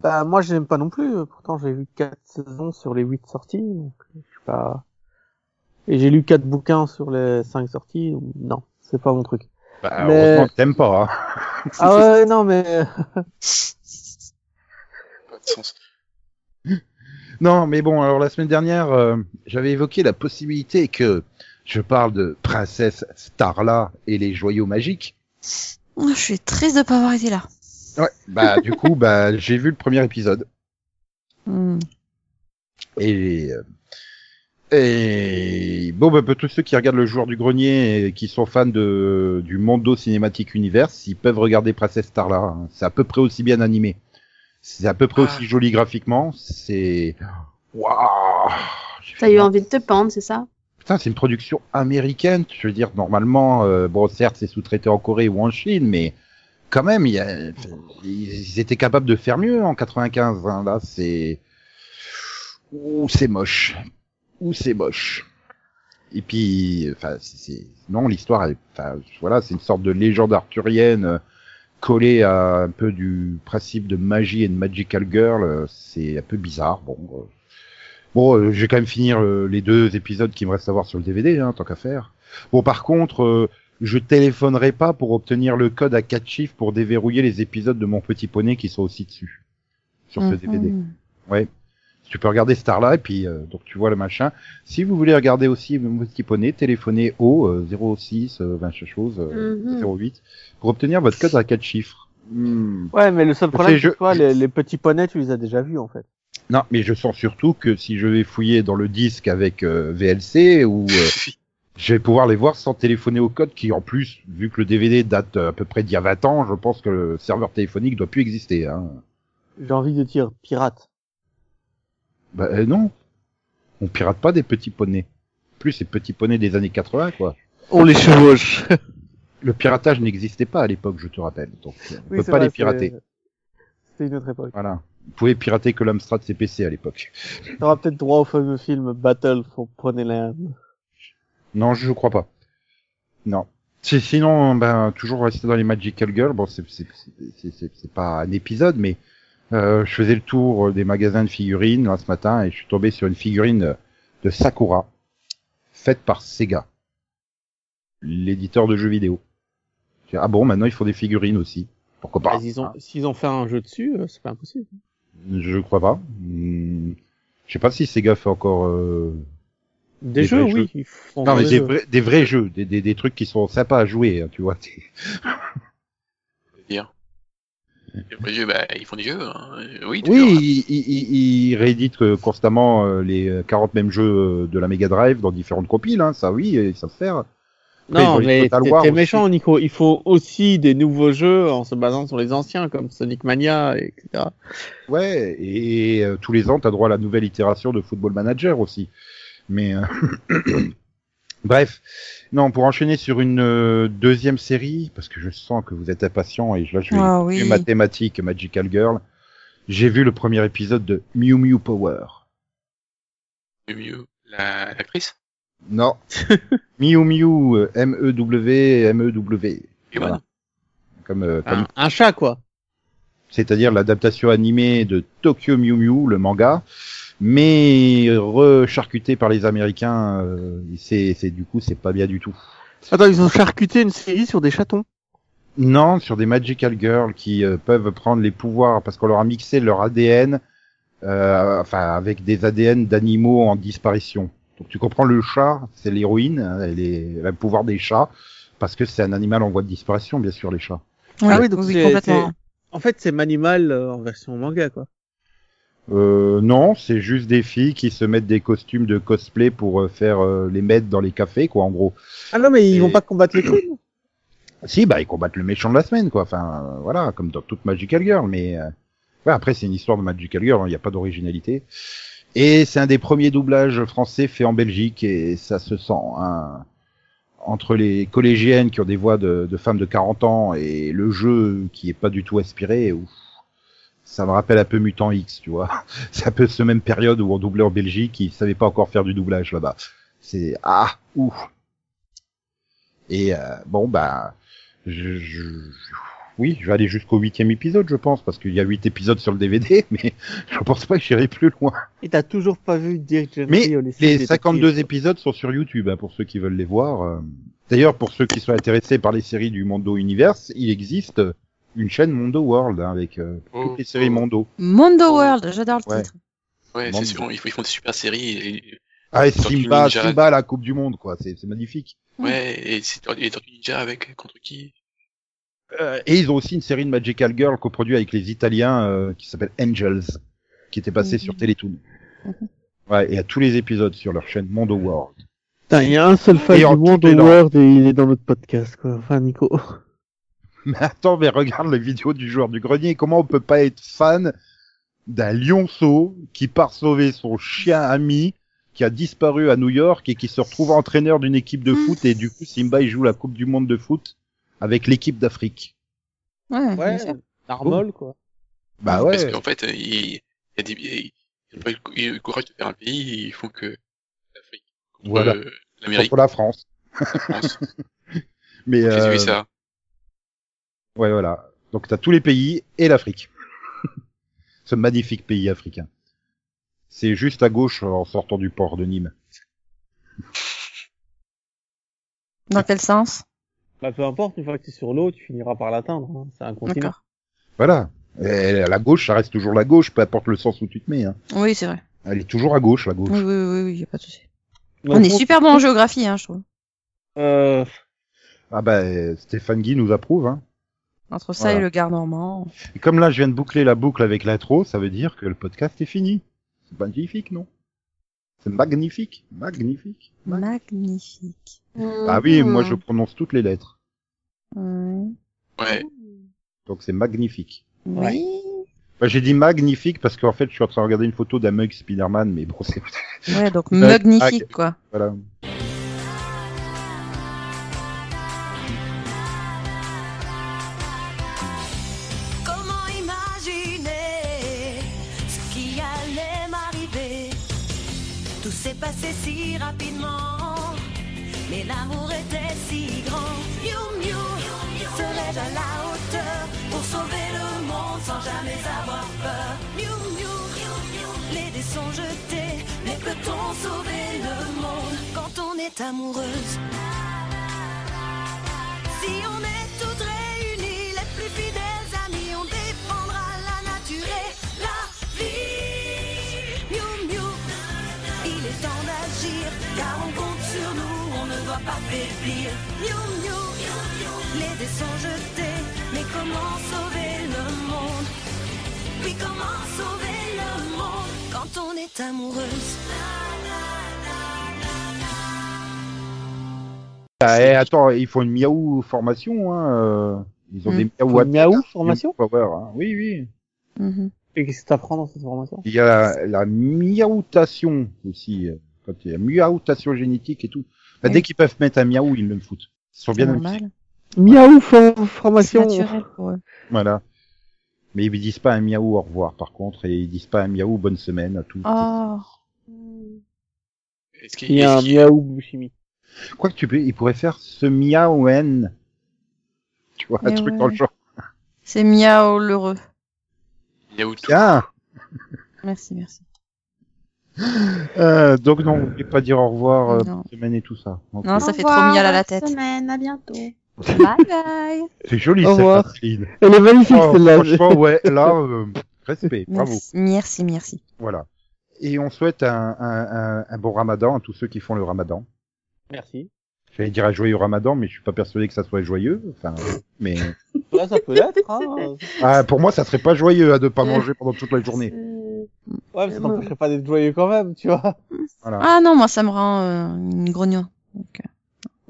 Bah moi j'aime pas non plus. Pourtant j'ai vu quatre saisons sur les huit sorties, donc je suis pas. Et j'ai lu quatre bouquins sur les cinq sorties. donc Non, c'est pas mon truc. Bah, Mais- heureusement que t'aimes pas. Hein. Ah ouais non mais pas de sens. Non, mais bon, alors la semaine dernière, euh, j'avais évoqué la possibilité que je parle de Princesse Starla et les joyaux magiques. Oh, je suis triste de pas avoir été là. Ouais. Bah du coup, bah j'ai vu le premier épisode. Hmm. Et, euh, et bon, bah, pour tous ceux qui regardent le joueur du grenier et qui sont fans de, du Mondo Cinématique Universe, ils peuvent regarder Princess Starla. hein. C'est à peu près aussi bien animé. C'est à peu près Ah. aussi joli graphiquement. C'est... Waouh T'as eu envie de te pendre, c'est ça? Putain, c'est une production américaine. Je veux dire, normalement, euh, bon, certes, c'est sous-traité en Corée ou en Chine, mais quand même, il y a, ils étaient capables de faire mieux en 95. hein. Là, c'est, ouh, c'est moche, ou c'est moche. Et puis, enfin, c'est, non, l'histoire, enfin, voilà, c'est une sorte de légende arthurienne euh, collée à un peu du principe de magie et de magical girl. euh, C'est un peu bizarre. Bon. euh, Bon, euh, je vais quand même finir euh, les deux épisodes qui me restent à voir sur le DVD, hein, tant qu'à faire. Bon, par contre, euh, je téléphonerai pas pour obtenir le code à quatre chiffres pour déverrouiller les épisodes de mon petit poney qui sont aussi dessus sur ce Mhm. DVD. Ouais. Tu peux regarder Starla et puis euh, donc tu vois le machin. Si vous voulez regarder aussi mon petit poney, téléphonez au euh, 06 euh, 20 chose euh, Mhm. 08 pour obtenir votre code à quatre chiffres. Hmm. ouais mais le seul problème que je- toi les, les petits poneys tu les as déjà vus en fait. Non, mais je sens surtout que si je vais fouiller dans le disque avec euh, VLC ou euh, je vais pouvoir les voir sans téléphoner au code qui en plus, vu que le DVD date à peu près d'il y a 20 ans, je pense que le serveur téléphonique doit plus exister. Hein. J'ai envie de dire pirate. Bah euh, non, on pirate pas des petits poneys. Plus ces petits poneys des années 80 quoi. On les chevauche. Le piratage n'existait pas à l'époque, je te rappelle. Donc on peut c'est pas vrai, les pirater. C'était une autre époque. Voilà. Vous pouvez pirater que l'Amstrad CPC à l'époque. T'auras peut-être droit au fameux film Battle for Ponyland. Non, je crois pas. Non. Si- Sinon, ben toujours rester dans les Magical Girls. Bon, c'est pas un épisode, mais je faisais le tour des magasins de figurines là ce matin et je suis tombé sur une figurine de Sakura faite par Sega, l'éditeur de jeux vidéo. J'ai dit, Ah bon, maintenant ils font des figurines aussi. Pourquoi pas? Bah, S'ils ont, s'ils ont fait un jeu dessus, euh, c'est pas impossible. Je crois pas. Hmm. Je sais pas si Sega fait encore. euh, Des, Des jeux, vrais oui. jeux. Ils font Non, mais des vrais, des vrais jeux, des, des, des trucs qui sont sympas à jouer, hein, tu vois. dire. Les jeux, bah, ils font des jeux. Hein. Oui, toujours, Oui, hein. ils il, il rééditent constamment euh, les euh, 40 mêmes jeux euh, de la Mega Drive dans différentes compiles, hein, ça oui, ils savent faire. Non, mais t'es méchant, Nico. Il faut aussi des nouveaux jeux en se basant sur les anciens, comme Sonic Mania, etc. Ouais, et euh, tous les ans, t'as droit à la nouvelle itération de Football Manager aussi. Mais euh, bref, non, pour enchaîner sur une euh, deuxième série, parce que je sens que vous êtes impatient et là je vais Ah écouter oui. mathématiques Magical Girl. J'ai vu le premier épisode de Mew Mew Power. Le mieux. La- L'actrice? Non. Mew Mew, M-E-W, M-E-W. Et Voilà. Comme, euh, comme Un, un chat, quoi. c'est-à-dire l'adaptation animée de Tokyo Mew Mew, le manga, mais recharcuté par les Américains. euh, c'est, c'est du coup, c'est pas bien du tout. Attends, ils ont charcuté une série sur des chatons. Non, sur des Magical Girls qui euh, peuvent prendre les pouvoirs parce qu'on leur a mixé leur ADN, euh, enfin avec des ADN d'animaux en disparition. Donc tu comprends le chat, c'est l'héroïne, hein, elle, est, elle a le pouvoir des chats. Parce que c'est un animal en voie de disparition, bien sûr, les chats. Ah oui, donc c'est- complètement. En fait, c'est Manimal euh, en version manga, quoi. Euh, non, c'est juste des filles qui se mettent des costumes de cosplay pour euh, faire euh, les mettre dans les cafés, quoi, en gros. Ah non, mais ils Et- vont pas combattre les crimes. Si, bah, ils combattent le méchant de la semaine, quoi. Enfin, euh, voilà, comme dans toute Magical Girl, mais euh, ouais, après, c'est une histoire de Magical Girl, il n'y a pas d'originalité. Et c'est un des premiers doublages français faits en Belgique, et ça se sent, hein, entre les collégiennes qui ont des voix de, de femmes de 40 ans et le jeu qui est pas du tout aspiré, ouf, ça me rappelle un peu Mutant X, tu vois. C'est un peu ce même période où on doublait en Belgique, ils savaient pas encore faire du doublage là-bas. C'est ah, ouf. Et euh, bon bah, je, je- oui, je vais aller jusqu'au huitième épisode, je pense, parce qu'il y a huit épisodes sur le DVD, mais je pense pas que j'irai plus loin. Et t'as toujours pas vu Dirk Mais les détective, 52 quoi. épisodes sont sur YouTube, hein, pour ceux qui veulent les voir. euh. D'ailleurs, pour ceux qui sont intéressés par les séries du Mondo Universe, il existe une chaîne Mondo World hein, avec euh, Oh, toutes les séries oh. Mondo. Mondo World, j'adore le Ouais. titre. Ouais, c'est sûr, ils font, des super séries. Et, Ah, et Simba, Ninja. Simba, la Coupe du Monde, quoi. C'est c'est magnifique. ouais, et c'est et Tortue Ninja avec contre qui? Euh, et ils ont aussi une série de Magical Girl coproduite avec les Italiens euh, qui s'appelle Angels, qui était passée Mhm. sur Télétoon. Mhm. Ouais, et à tous les épisodes sur leur chaîne Mondo World. Il y a un seul fan du les langues. Word et il est dans notre podcast, quoi. Enfin, Nico. Mais attends, mais regarde les vidéos du joueur du grenier. Comment on peut pas être fan d'un lionceau qui part sauver son chien ami qui a disparu à New York et qui se retrouve entraîneur d'une équipe de foot et du coup Simba il joue la Coupe du Monde de foot avec l'équipe d'Afrique. Ouais, Ouais, quoi. Bah Parce ouais. qu'en fait, il il y a des, ils n'ont pas eu le- courage de faire un pays, ils font que l'Afrique. Voilà. euh, L'Amérique, Contre la France. la France, Mais euh, USA. Ouais voilà. Donc t'as tous les pays et l'Afrique. Ce magnifique pays africain. C'est juste à gauche en sortant du port de Nîmes. Dans quel sens? Bah, peu importe, une fois que t'es sur l'eau, tu finiras par l'atteindre. hein. C'est un continent. D'accord. Voilà. Et la gauche, ça reste toujours la gauche, peu importe le sens où tu te mets. Hein. Oui, c'est vrai. Elle est toujours à gauche, la gauche. Oui, oui, oui, oui, y a pas de souci. On est super bon en géographie, hein, je trouve. Euh, Ah bah euh, Stéphane Guy nous approuve. Hein. Entre ça Voilà. et le Gard normand. Et comme là je viens de boucler la boucle avec l'intro, ça veut dire que le podcast est fini. C'est magnifique, non? C'est magnifique, magnifique. mag- Magnifique. Ah oui, moi je prononce toutes les lettres, Ouais. Ouais, donc c'est magnifique. Oui. Bah, j'ai dit magnifique parce qu'en fait je suis en train de regarder une photo d'un mug Spider-Man, mais bon c'est Ouais, donc magnifique, quoi. voilà. Rapidement, mais l'amour était si grand. Miou miou, serais-je à la hauteur pour sauver le monde sans jamais avoir peur. Les dés sont jetés, mais peut-on sauver le monde quand on est amoureuse? Nous, on ne doit pas faiblir. Miou miou, les dés sont jetés, mais comment sauver le monde? Oui, comment sauver le monde quand on est amoureuse? Ah, eh, attends, ils font une miaou formation, hein. euh, Ils ont Hmm. des miaou Faut une miaou formation power, hein. Oui, oui. Mhm. Et qu'est-ce que t'apprends dans cette formation? Il y a la, la miaoutation aussi. euh, Quand il y a miaoutation génétique et tout. Bah, Oui. Dès qu'ils peuvent mettre un miaou, ils le foutent. Ils sont bien normal. Miaou formation. naturel pour eux. Voilà. Mais ils disent pas un miaou au revoir, par contre, et ils disent pas un miaou bonne semaine à tous. Oh. est-ce qu'il Il y a un miaou bouchimi. Quoi que tu peux, ils pourraient faire ce miaouen. Tu vois, un truc ouais. dans le genre. C'est miaou l'heureux. où tout Tiens! Merci, merci. Euh, donc non, je vais pas dire au revoir euh, Non. pour semaine et tout ça. Donc, Non, euh, ça fait trop miel à la tête. Semaine, à bientôt. Bye bye. C'est joli, revoir. Kathleen. Elle est magnifique, Oh, celle-là. franchement, ouais, là, euh, respect, bravo. Merci, merci, merci. Voilà. Et on souhaite un, un, un, un bon ramadan à tous ceux qui font le ramadan. Merci. J'allais dire un joyeux ramadan, mais je suis pas persuadé que ça soit joyeux. Enfin, mais Là, ça peut l'être, hein. ah, pour moi, ça serait pas joyeux à de pas manger pendant toute la journée. Ouais, mais ça t'empêcherait pas d'être joyeux quand même, tu vois. Voilà. Ah non, moi ça me rend euh, une grognon. Donc, euh,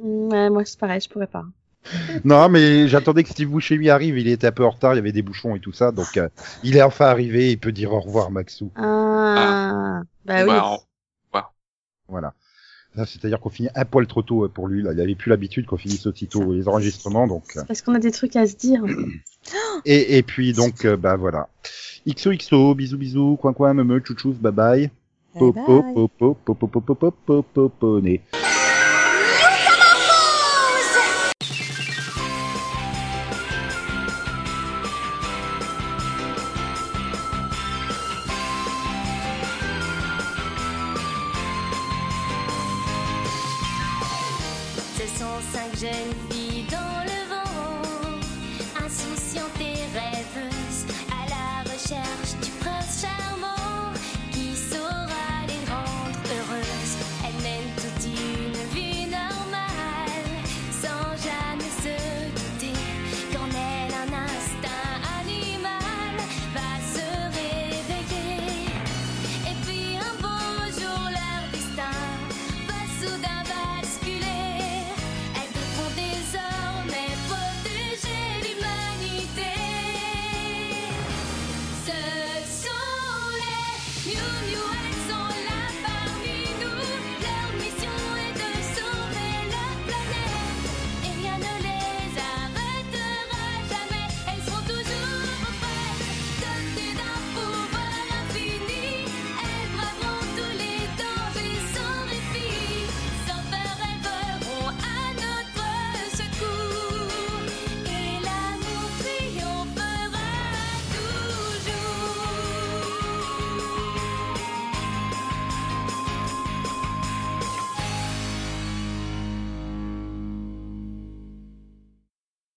Ouais, moi c'est pareil, je pourrais pas. Non, mais j'attendais que Steve Buscemi arrive. Il était un peu en retard, il y avait des bouchons et tout ça, donc euh, il est enfin arrivé. Il peut dire au revoir, Maxou. Ah, bah oui. Bah, on- Voilà. C'est-à-dire qu'on finit un poil trop tôt euh, pour lui. Là. Il avait plus l'habitude qu'on finisse aussitôt les enregistrements, donc. euh, Parce qu'on a des trucs à se dire. Et, et puis donc, euh, bah voilà. XOXO, bisous bisous, coin coin, me me, chouchous, bye bye. bye Popo, bye. popo, popo, popo, popo, popo, né.